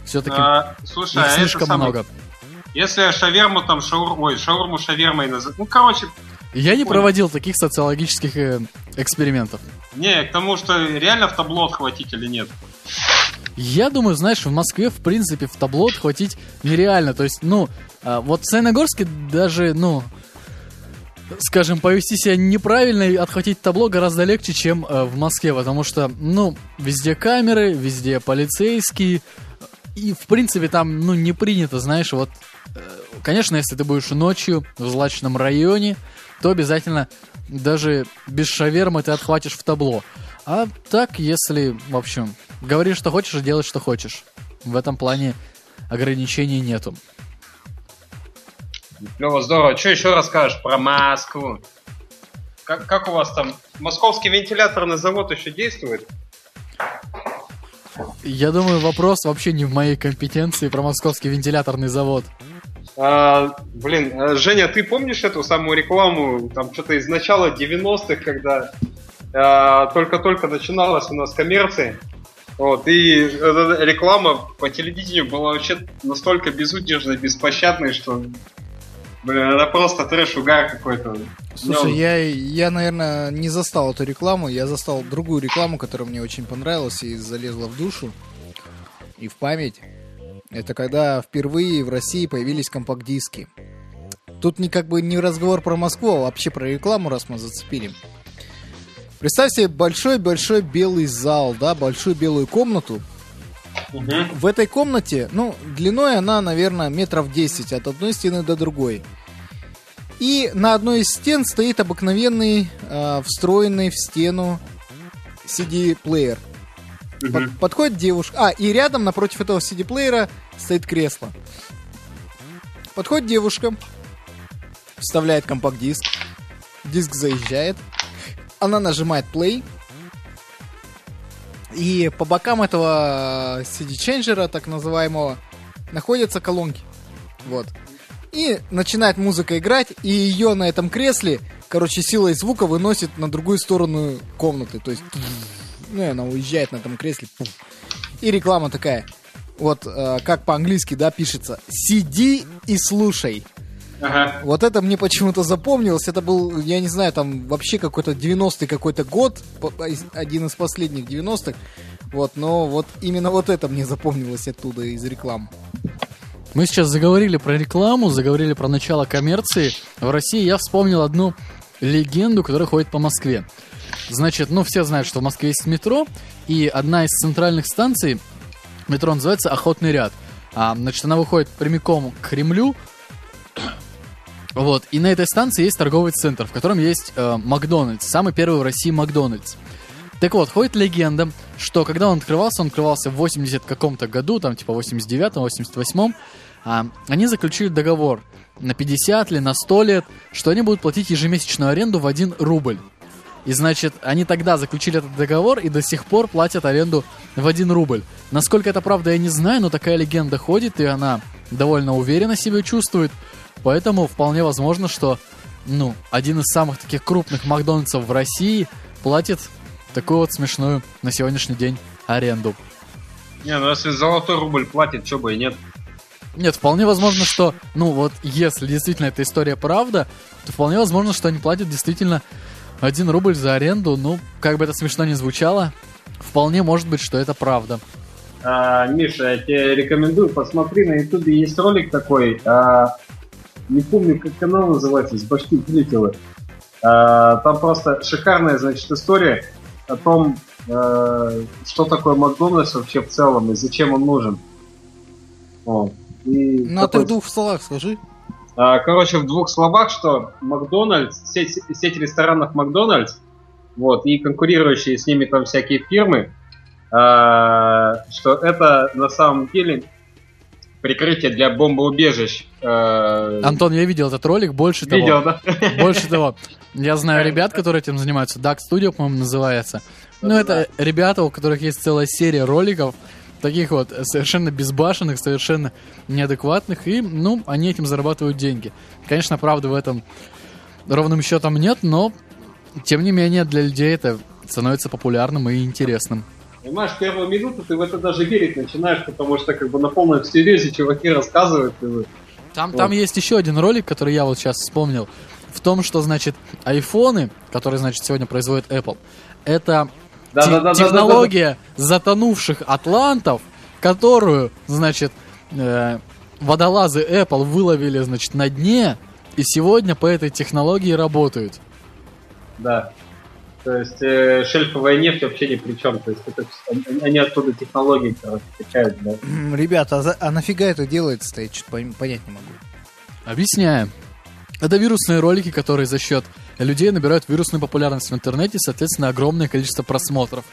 Все-таки А, слушай, их а слишком самое- много. Если шаверму там шаур... Ой, шаурму шавермой называют. Ну, короче, Я не проводил таких социологических э, экспериментов. Не, к тому, что реально в табло отхватить или нет. Я думаю, знаешь, в Москве, в принципе, в табло отхватить нереально. То есть, ну, а, вот в Саяногорске даже, ну, скажем, повести себя неправильно и отхватить табло гораздо легче, чем э, в Москве, потому что, ну, везде камеры, везде полицейские, и, в принципе, там, ну, не принято, знаешь, вот, э, конечно, если ты будешь ночью в злачном районе, то обязательно даже без шавермы ты отхватишь в табло. А так, если, в общем, говоришь, что хочешь, и делай, что хочешь. В этом плане ограничений нету. Клево, здорово. Что еще расскажешь про Москву? Как, как у вас там? Московский вентиляторный завод еще действует? Я думаю, вопрос вообще не в моей компетенции про московский вентиляторный завод. А, блин, а, Женя, ты помнишь эту самую рекламу, там что-то из начала 90-х, когда а, только-только начиналась у нас коммерция? Вот, и эта реклама по телевидению была вообще настолько безудержной, беспощадной, что, блин, это просто трэш-угар какой-то. Слушай, Ну, я, я, наверное, не застал эту рекламу, я застал другую рекламу, которая мне очень понравилась и залезла в душу и в память. Это когда впервые в России появились компакт-диски. Тут не как бы не разговор про Москву, а вообще про рекламу, раз мы зацепили. Представь себе большой-большой белый зал, да, большую белую комнату. Мгм. В этой комнате, ну, длиной она, наверное, метров 10 от одной стены до другой. И на одной из стен стоит обыкновенный, э, встроенный в стену CD-плеер. Под- подходит девушка. А, и рядом напротив этого CD-плеера стоит кресло. Подходит девушка, вставляет компакт-диск, диск заезжает, она нажимает play, и по бокам этого CD-ченджера, так называемого, находятся колонки. Вот. И начинает музыка играть, и ее на этом кресле, короче, силой звука выносит на другую сторону комнаты. То есть, ну, и она уезжает на этом кресле. пуф. И реклама такая. Вот э, как по-английски, да, пишется. Сиди и слушай. Ага. Вот это мне почему-то запомнилось. Это был, я не знаю, там вообще какой-то 90-й какой-то год, из- один из последних 90-х. Вот, но вот именно вот это мне запомнилось оттуда из реклам. Мы сейчас заговорили про рекламу, заговорили про начало коммерции. В России я вспомнил одну легенду, которая ходит по Москве. Значит, ну все знают, что в Москве есть метро, и одна из центральных станций метро называется Охотный ряд. А, значит, она выходит прямиком к Кремлю. Вот, и на этой станции есть торговый центр, в котором есть э, Макдональдс, самый первый в России Макдональдс. Так вот, ходит легенда, что когда он открывался, он открывался в 80 каком-то году, там типа 89-м, 88-м, а, они заключили договор на 50 или на 100 лет, что они будут платить ежемесячную аренду в 1 рубль. И значит, они тогда заключили этот договор и до сих пор платят аренду в 1 рубль. Насколько это правда, я не знаю, но такая легенда ходит, и она довольно уверенно себя чувствует. Поэтому вполне возможно, что ну, один из самых таких крупных Макдональдсов в России платит такую вот смешную на сегодняшний день аренду. Не, ну если золотой рубль платит, чё бы и нет. Нет, вполне возможно, что, ну вот, если действительно эта история правда, то вполне возможно, что они платят действительно 1 рубль за аренду. Ну, как бы это смешно не звучало, вполне может быть, что это правда. А, Миша, я тебе рекомендую, посмотри, на ютубе есть ролик такой, а, не помню, как канал называется, с башки вылетело. А, там просто шикарная, значит, история о том, э, что такое Макдональдс вообще в целом и зачем он нужен. Вот. И Ну, а ты такой- в двух словах скажи. А, Короче, в двух словах, что Макдональдс, сеть, сеть ресторанов Макдональдс, вот, и конкурирующие с ними там всякие фирмы, а, что это на самом деле прикрытие для бомбоубежищ. э, Антон, я видел этот ролик, больше того. Видел, да? Больше того, я знаю ребят, которые этим занимаются. Dark Studio, по-моему, называется. Ну, это ребята, у которых есть целая серия роликов, таких вот совершенно безбашенных, совершенно неадекватных, и, ну, они этим зарабатывают деньги. Конечно, правды в этом ровным счетом нет, но, тем не менее, для людей это становится популярным и интересным. Понимаешь, первую минуту ты в это даже верить начинаешь, потому что как бы на полном серьезе чуваки рассказывают. и вы- Там, Вот. там есть еще один ролик, который я вот сейчас вспомнил, в том, что, значит, айфоны, которые, значит, сегодня производит Apple, это те- Да-да-да-да-да-да. технология затонувших атлантов, которую, значит, э, водолазы Apple выловили, значит, на дне, и сегодня по этой технологии работают. Да. То есть э, шельфовая нефть вообще ни при чем. То есть это, они, они оттуда технологии, короче, качают, да. Ребята, а, за- а нафига это делается-то? Я что-то понять не могу. Объясняем. Это вирусные ролики, которые за счет людей набирают вирусную популярность в интернете, соответственно, огромное количество просмотров.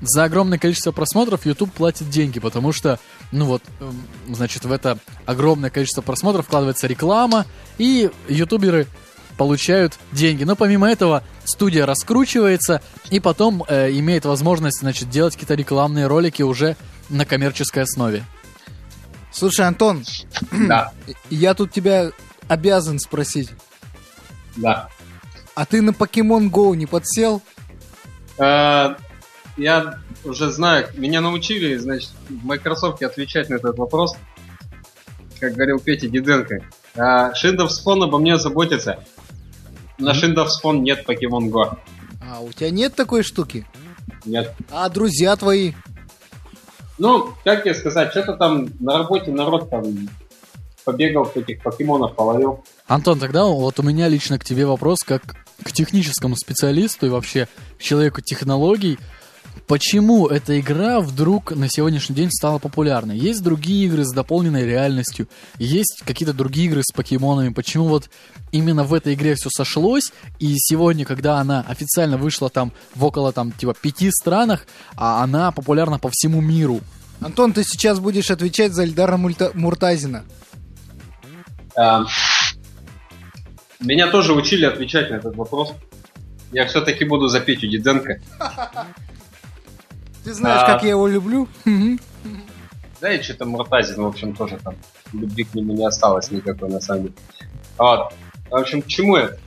За огромное количество просмотров YouTube платит деньги, потому что, ну вот, эм, значит, в это огромное количество просмотров вкладывается реклама, и ютуберы получают деньги. Но помимо этого, студия раскручивается и потом э, имеет возможность, значит, делать какие-то рекламные ролики уже на коммерческой основе. Слушай, Антон, Да, я тут тебя обязан спросить. да. А ты на Pokemon Go не подсел? Э, Я уже знаю, меня научили, значит, в Microsoft отвечать на этот вопрос, как говорил Петя Диденко. А, Windows Phone обо мне заботится. На Phone нет Pokemon Go. А у тебя нет такой штуки? Нет. А друзья твои? Ну, как тебе сказать, что-то там на работе народ там побегал, этих покемонов половил. Антон, тогда вот у меня лично к тебе вопрос, как к техническому специалисту и вообще человеку технологий. Почему эта игра вдруг на сегодняшний день стала популярной? Есть другие игры с дополненной реальностью, есть какие-то другие игры с покемонами. Почему вот именно в этой игре все сошлось, и сегодня, когда она официально вышла там в около там типа пяти странах, а она популярна по всему миру? Антон, ты сейчас будешь отвечать за Эльдара Мульта- Муртазина. А, Меня тоже учили отвечать на этот вопрос. Я все-таки буду за Петю Диденко. Ты знаешь, А. как я его люблю? Да и что-то Муртазин, в общем, тоже там любви к нему не осталось никакой на самом деле. Вот. В общем, к чему это?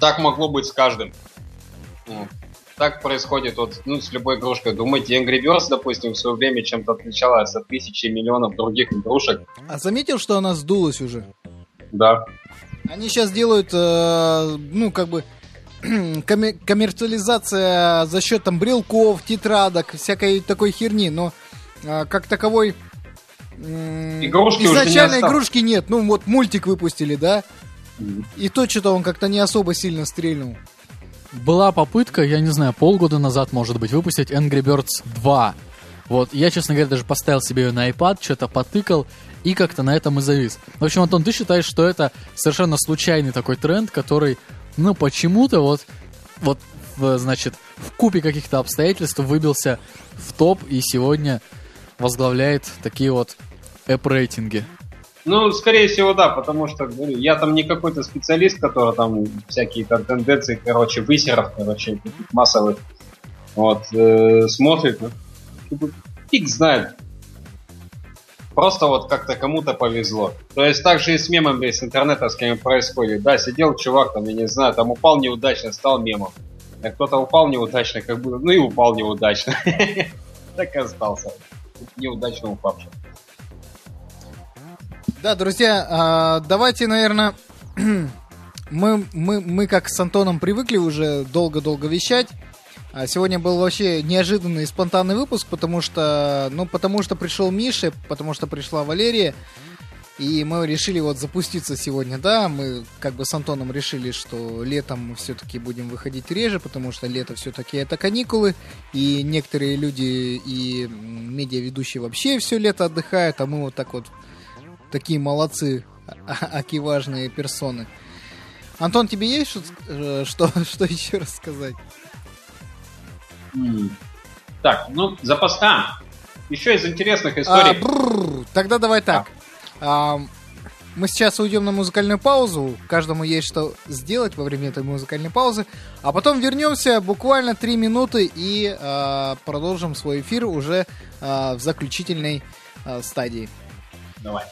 Так могло быть с каждым. Так происходит вот, ну, с любой игрушкой. Думаете, Angry Birds, допустим, в свое время чем-то отличалась от тысячи миллионов других игрушек? А заметил, что она сдулась уже? Да. Они сейчас делают, э, ну, как бы, комме- коммерциализация за счет там брелков, тетрадок, всякой такой херни, но э, как таковой м, Игрушки уже не изначально осталось. игрушки нет. Ну, вот мультик выпустили, да? И то что-то он как-то не особо сильно стрельнул. Была попытка, я не знаю, полгода назад, может быть, выпустить Angry Birds 2. Вот, я, честно говоря, даже поставил себе ее на iPad, что-то потыкал, и как-то на этом и завис. В общем, Антон, ты считаешь, что это совершенно случайный такой тренд, который, ну, почему-то вот, вот, значит, в купе каких-то обстоятельств выбился в топ и сегодня возглавляет такие вот эп-рейтинги. Ну, скорее всего, да, потому что говорю, я там не какой-то специалист, который там всякие там тенденции, короче, высеров, короче, массовых, вот, э, смотрит, ну, фиг знает. Просто вот как-то кому-то повезло. То есть так же и с мемами, с интернетовскими происходит. Да, сидел чувак, там, я не знаю, там упал неудачно, стал мемом. А кто-то упал неудачно, как бы, ну и упал неудачно. Так и остался. Неудачно упавший. Да, друзья, а, давайте, наверное, мы, мы, мы как с Антоном привыкли уже долго-долго вещать. А сегодня был вообще неожиданный и спонтанный выпуск, потому что, ну, потому что пришел Миша, потому что пришла Валерия, и мы решили вот запуститься сегодня, да, мы как бы с Антоном решили, что летом мы все-таки будем выходить реже, потому что лето все-таки это каникулы, и некоторые люди и медиаведущие вообще все лето отдыхают, а мы вот так вот такие молодцы, а- аки важные персоны. Антон, тебе есть что, э, что, что еще рассказать? Так, ну, запас... А, еще из интересных А, историй. бррр, тогда давай так. А, мы сейчас уйдем на музыкальную паузу. Каждому есть что сделать во время этой музыкальной паузы. А потом вернемся буквально 3 минуты и а, продолжим свой эфир уже а, в заключительной а, стадии. Давай.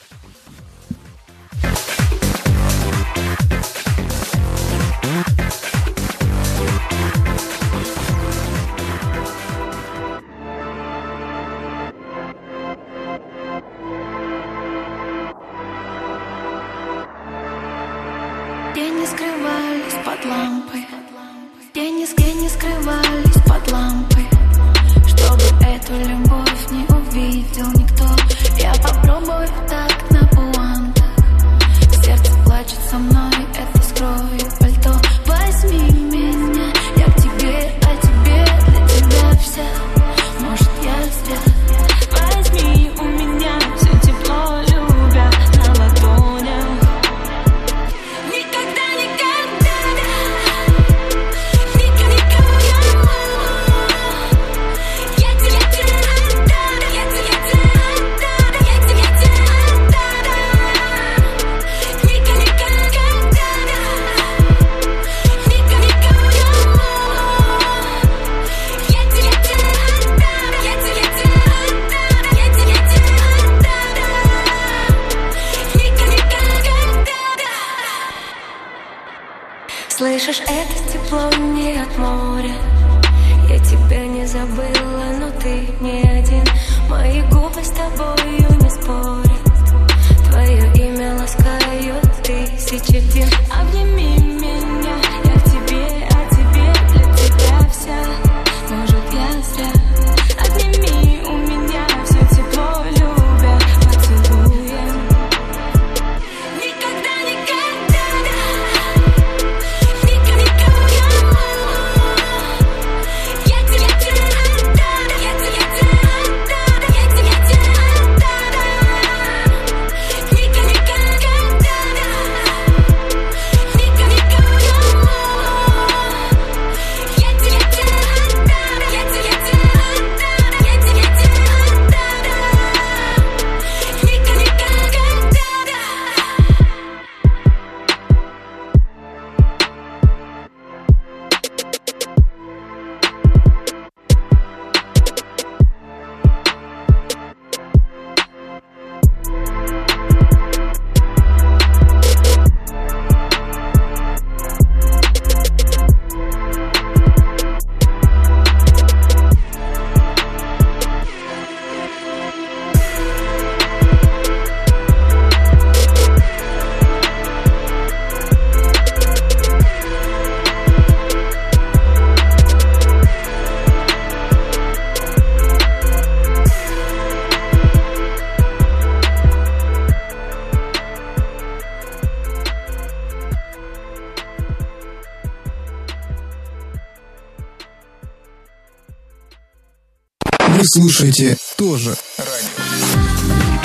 Слушаете тоже радио.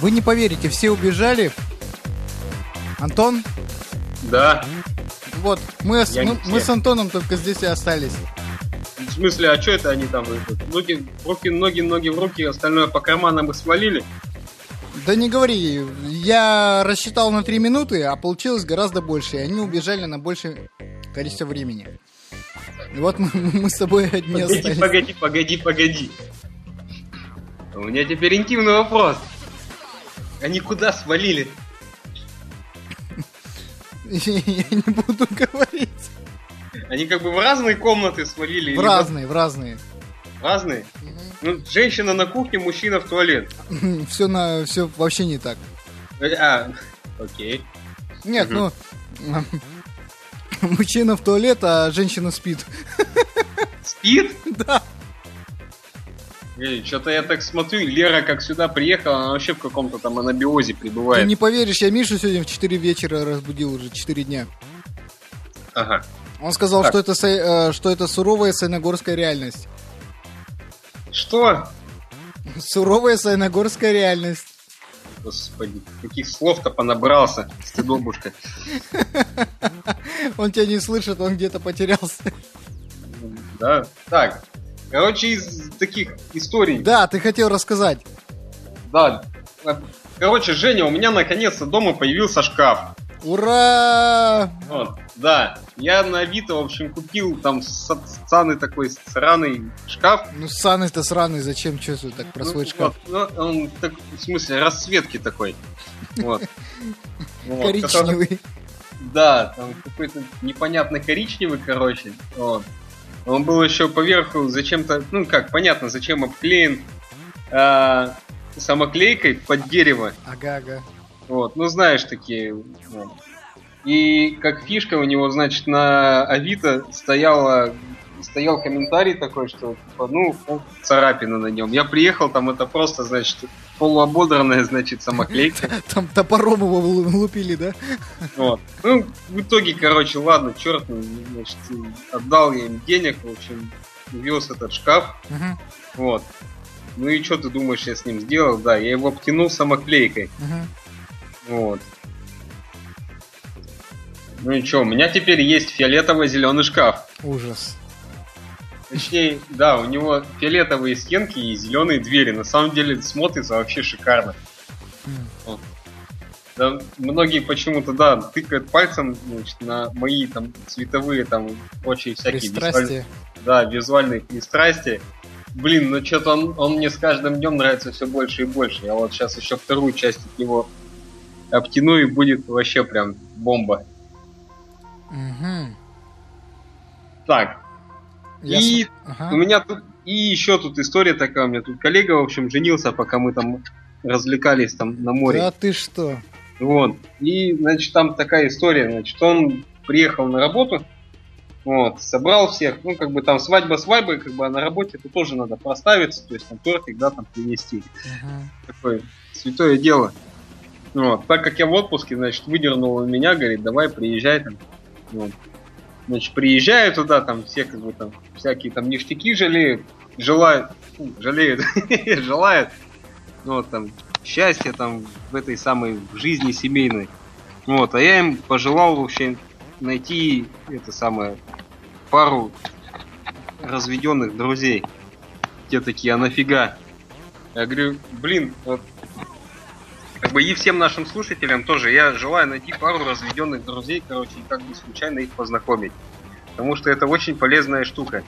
Вы не поверите, все убежали. Антон, Да. вот, мы, с- мы, мы с Антоном только здесь и остались. В смысле, а что это они там? это, Ноги, руки, ноги, ноги в руки, остальное по карманам и свалили? Да не говори, я рассчитал на 3 минуты, а получилось гораздо больше, и они убежали на большее количество времени. И вот мы, мы с тобой одни Погоди, остались. погоди, погоди, погоди. У меня теперь интимный вопрос. Они куда свалили? Я не буду говорить. Они как бы в разные комнаты свалили? В разные, в разные. Разные? Ну, женщина на кухне, мужчина в туалет. Все на все вообще не так. Э, А, окей. Нет, ну мужчина в туалет, а женщина спит. Спит? Да. Что-то я так смотрю, Лера как сюда приехала, она вообще в каком-то там анабиозе Ты пребывает. не поверишь, я Мишу сегодня в 4 вечера разбудил уже 4 дня. Ага. Он сказал, Так. что это, э, что это суровая сайногорская реальность. Что? Суровая сайногорская реальность. Господи, каких слов-то понабрался, стыдобушка. Он тебя не слышит, он где-то потерялся. Да? Так, короче, из таких историй. Да, ты хотел рассказать. Да. Короче, Женя, у меня наконец-то дома появился шкаф. Ура! Вот, да. Я на Авито, в общем, купил там с- сраный такой сраный шкаф. Ну, ссаный-то сраный, зачем ты так про Ну, свой шкаф? вот, ну, он так, в смысле расцветки такой. Вот. Коричневый. Да, там какой-то непонятно коричневый, короче. Вот. Он был еще поверху зачем-то, ну как, понятно, зачем обклеен а, самоклейкой под дерево. Ага-ага. Вот, ну знаешь такие. вот. И как фишка у него, значит, на Авито стояла, стоял комментарий такой, что типа, ну, царапина на нем. Я приехал, там это просто, значит, полуободранная, значит, самоклейка. Там топором его лупили, да? Вот. Ну, в итоге, короче, ладно, черт, ну, значит, отдал я им денег, в общем, увез этот шкаф, Мгм, вот. Ну и что ты думаешь, я с ним сделал? Да, я его обтянул самоклейкой, мгм. вот. Ну и что, у меня теперь есть фиолетово-зеленый шкаф. Ужас. Точнее, да, у него фиолетовые стенки и зеленые двери. На самом деле смотрится вообще шикарно. Да, многие почему-то, да, тыкают пальцем значит, на мои там цветовые там прочие всякие визуаль- Пристрастие. да, визуальные пристрастия. Блин, ну что-то он, он мне с каждым днем нравится все больше и больше. Я вот сейчас еще вторую часть от него обтяну и будет вообще прям бомба. Мгм. Так, Я и с- ага. У меня тут и еще тут история такая, у меня тут коллега, в общем, женился, пока мы там развлекались там на море. Да ты что? Вот. И, значит, там такая история, значит, он приехал на работу, вот, собрал всех, ну, как бы там свадьба свадьбой, как бы, а на работе это тоже надо проставиться, то есть там тортик, да, там принести. Мгм. Такое святое дело. Вот. Так как я в отпуске, значит, выдернул меня, говорит, давай приезжай там. Вот. Значит, приезжаю туда, там все как бы там всякие там ништяки жалеют, желают, жалеют, желают, ну, вот там счастья там в этой самой жизни семейной. Вот, а я им пожелал вообще найти это самое пару разведенных друзей. Те такие, а нафига? Я говорю, блин, вот как бы и всем нашим слушателям тоже я желаю найти пару разведенных друзей, короче, и как бы случайно их познакомить. Потому что это очень полезная штука.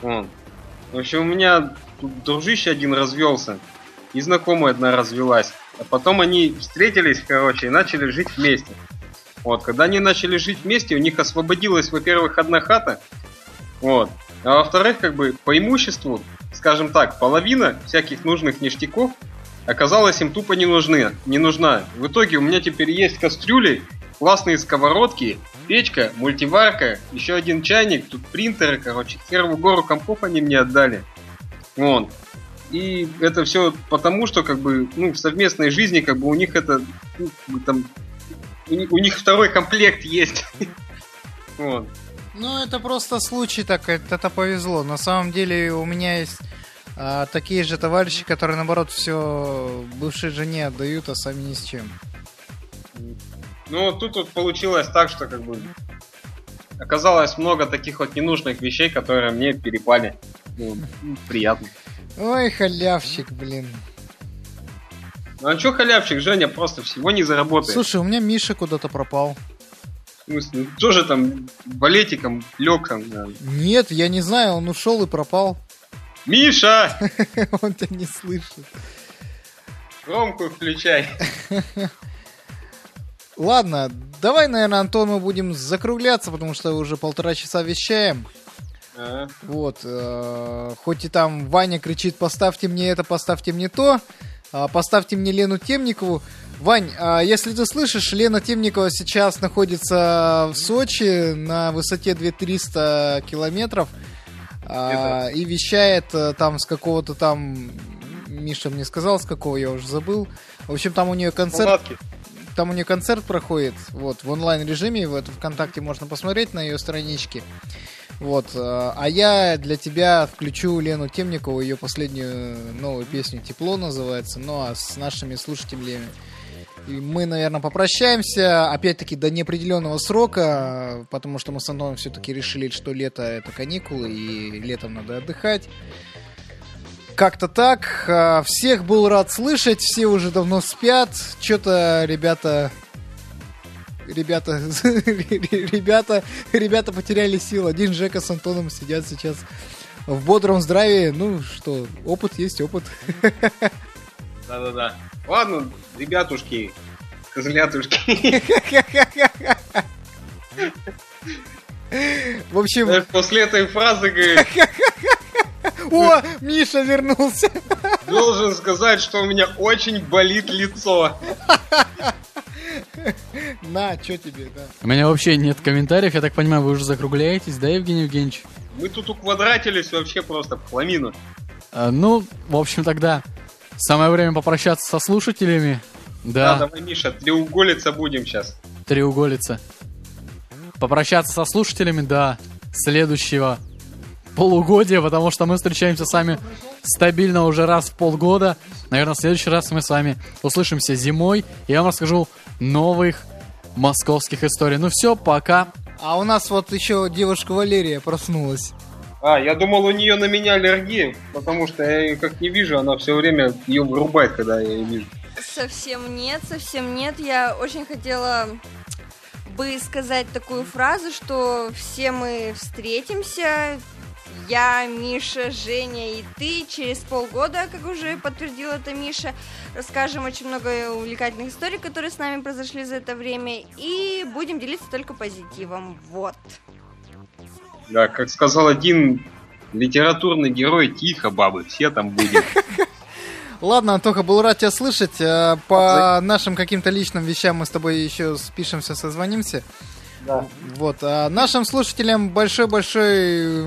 Вот. В общем, у меня тут дружище один развелся, и знакомая одна развелась. А потом они встретились, короче, и начали жить вместе. Вот, когда они начали жить вместе, у них освободилась, во-первых, одна хата, вот. А во-вторых, как бы по имуществу, скажем так, половина всяких нужных ништяков оказалась им тупо не нужны, не нужна. В итоге у меня теперь есть кастрюли, классные сковородки, печка, мультиварка, еще один чайник, тут принтеры, короче, первую гору компов они мне отдали. Вот. И это все потому, что как бы ну, в совместной жизни как бы у них это ну, там у них, у них второй комплект есть. Вот. Ну, это просто случай так, это, это повезло. На самом деле у меня есть а, такие же товарищи, которые, наоборот, все бывшей жене отдают, а сами ни с чем. Ну, тут вот получилось так, что как бы оказалось много таких вот ненужных вещей, которые мне перепали. Ну, ну, приятно. Ой, халявщик, блин. Ну а чё халявчик, Женя просто всего не заработает. Слушай, у меня Миша куда-то пропал. В смысле, ну, тоже там балетиком лег там. да. Нет, я не знаю, он ушел и пропал. Миша! Он тебя не слышит. Громкую включай. Ладно, давай, наверное, Антон, мы будем закругляться, потому что уже полтора часа вещаем. А, Вот, э, хоть и там Ваня кричит, поставьте мне это, поставьте мне то, а, поставьте мне Лену Темникову. Вань, а если ты слышишь, Лена Темникова сейчас находится в Сочи на высоте 2300 километров а, и вещает э, там с какого-то там... Миша мне сказал, с какого я уже забыл. В общем, там у нее концерт палатки. там у нее концерт проходит, вот, в онлайн режиме, в это ВКонтакте можно посмотреть на ее страничке. Вот, э, а я для тебя включу Лену Темникову, ее последнюю новую песню «Тепло» называется, ну а с нашими слушателями и мы, наверное, попрощаемся, опять-таки, до неопределенного срока, потому что мы с Антоном все-таки решили, что лето это каникулы, и летом надо отдыхать. Как-то так. А, Всех был рад слышать, все уже давно спят. Что-то ребята... Ребята, ребята, ребята потеряли силу. Один Жека с Антоном сидят сейчас в бодром здравии. Ну что, опыт есть опыт. Да-да-да. Ладно, ребятушки, козлятушки. В общем, После этой фразы, говорит, о, Миша вернулся. должен сказать, что у меня очень болит лицо. На, что тебе, да. У меня вообще нет комментариев, я так понимаю, вы уже закругляетесь, да, Евгений Евгеньевич? Мы тут уквадратились вообще просто в хламину. А, ну, в общем, тогда самое время попрощаться со слушателями. Да, Да, давай, Миша, треуголиться будем сейчас. треуголица. Попрощаться со слушателями до следующего полугодия, потому что мы встречаемся с вами стабильно уже раз в полгода. Наверное, в следующий раз мы с вами услышимся зимой, и я вам расскажу новых московских историй. Ну все, пока. А у нас вот еще девушка Валерия проснулась. А, я думал, у нее на меня аллергия, потому что я ее как не вижу, она все время ее вырубает, когда я ее вижу. Совсем нет, совсем нет. Я очень хотела бы сказать такую фразу, что все мы встретимся. Я, Миша, Женя и ты через полгода, как уже подтвердил это Миша, расскажем очень много увлекательных историй, которые с нами произошли за это время, и будем делиться только позитивом. Вот. Да, как сказал один литературный герой, тихо, бабы, все там будем. Ладно, Антоха, был рад тебя слышать. Э, По нашим каким-то личным вещам мы с тобой еще спишемся, созвонимся. Да. Вот. А нашим слушателям большой-большой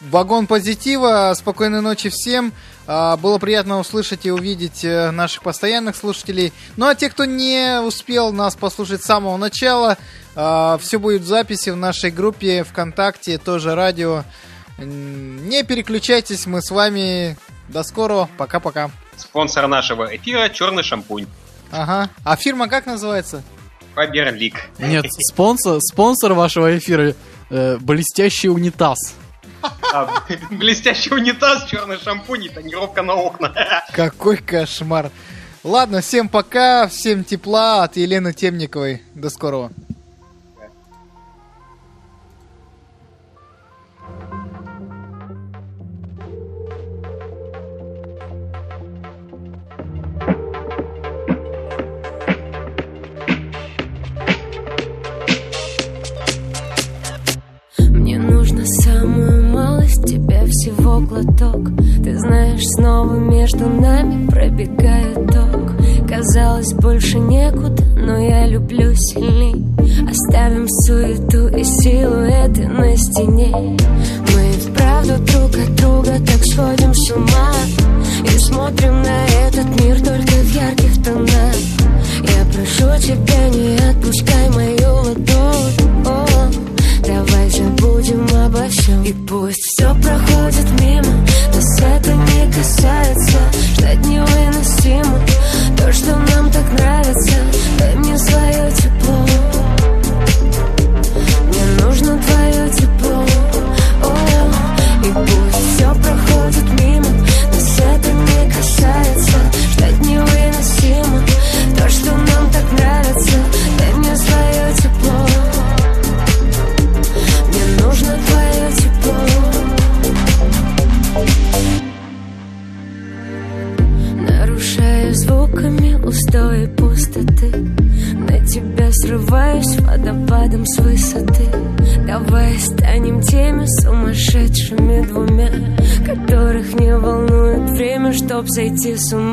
вагон позитива. Спокойной ночи всем. А, Было приятно услышать и увидеть э, наших постоянных слушателей. Ну а те, кто не успел нас послушать с самого начала, все будет в записи в нашей группе ВКонтакте, тоже радио. Не переключайтесь, мы с вами. До скорого. Пока-пока. Спонсор нашего эфира черный шампунь. Ага. А фирма как называется? Фаберлик. Нет, спонсор, спонсор вашего эфира э, блестящий унитаз. А, блестящий унитаз, черный шампунь и тонировка на окна. Какой кошмар. Ладно, всем пока, всем тепла от Елены Темниковой. До скорого. Мне нужно самую осталось тебе всего глоток. Ты знаешь, снова между нами пробегает ток. Казалось, больше некуда, но я люблю сильней. Оставим суету и силуэты на стене. Мы вправду друг от друга так сходим с ума. И смотрим на этот мир только в ярких тонах. Я прошу тебя, не отпускай мою ладонь. Давай же будем обо всем И пусть все проходит мимо. zajțil sunt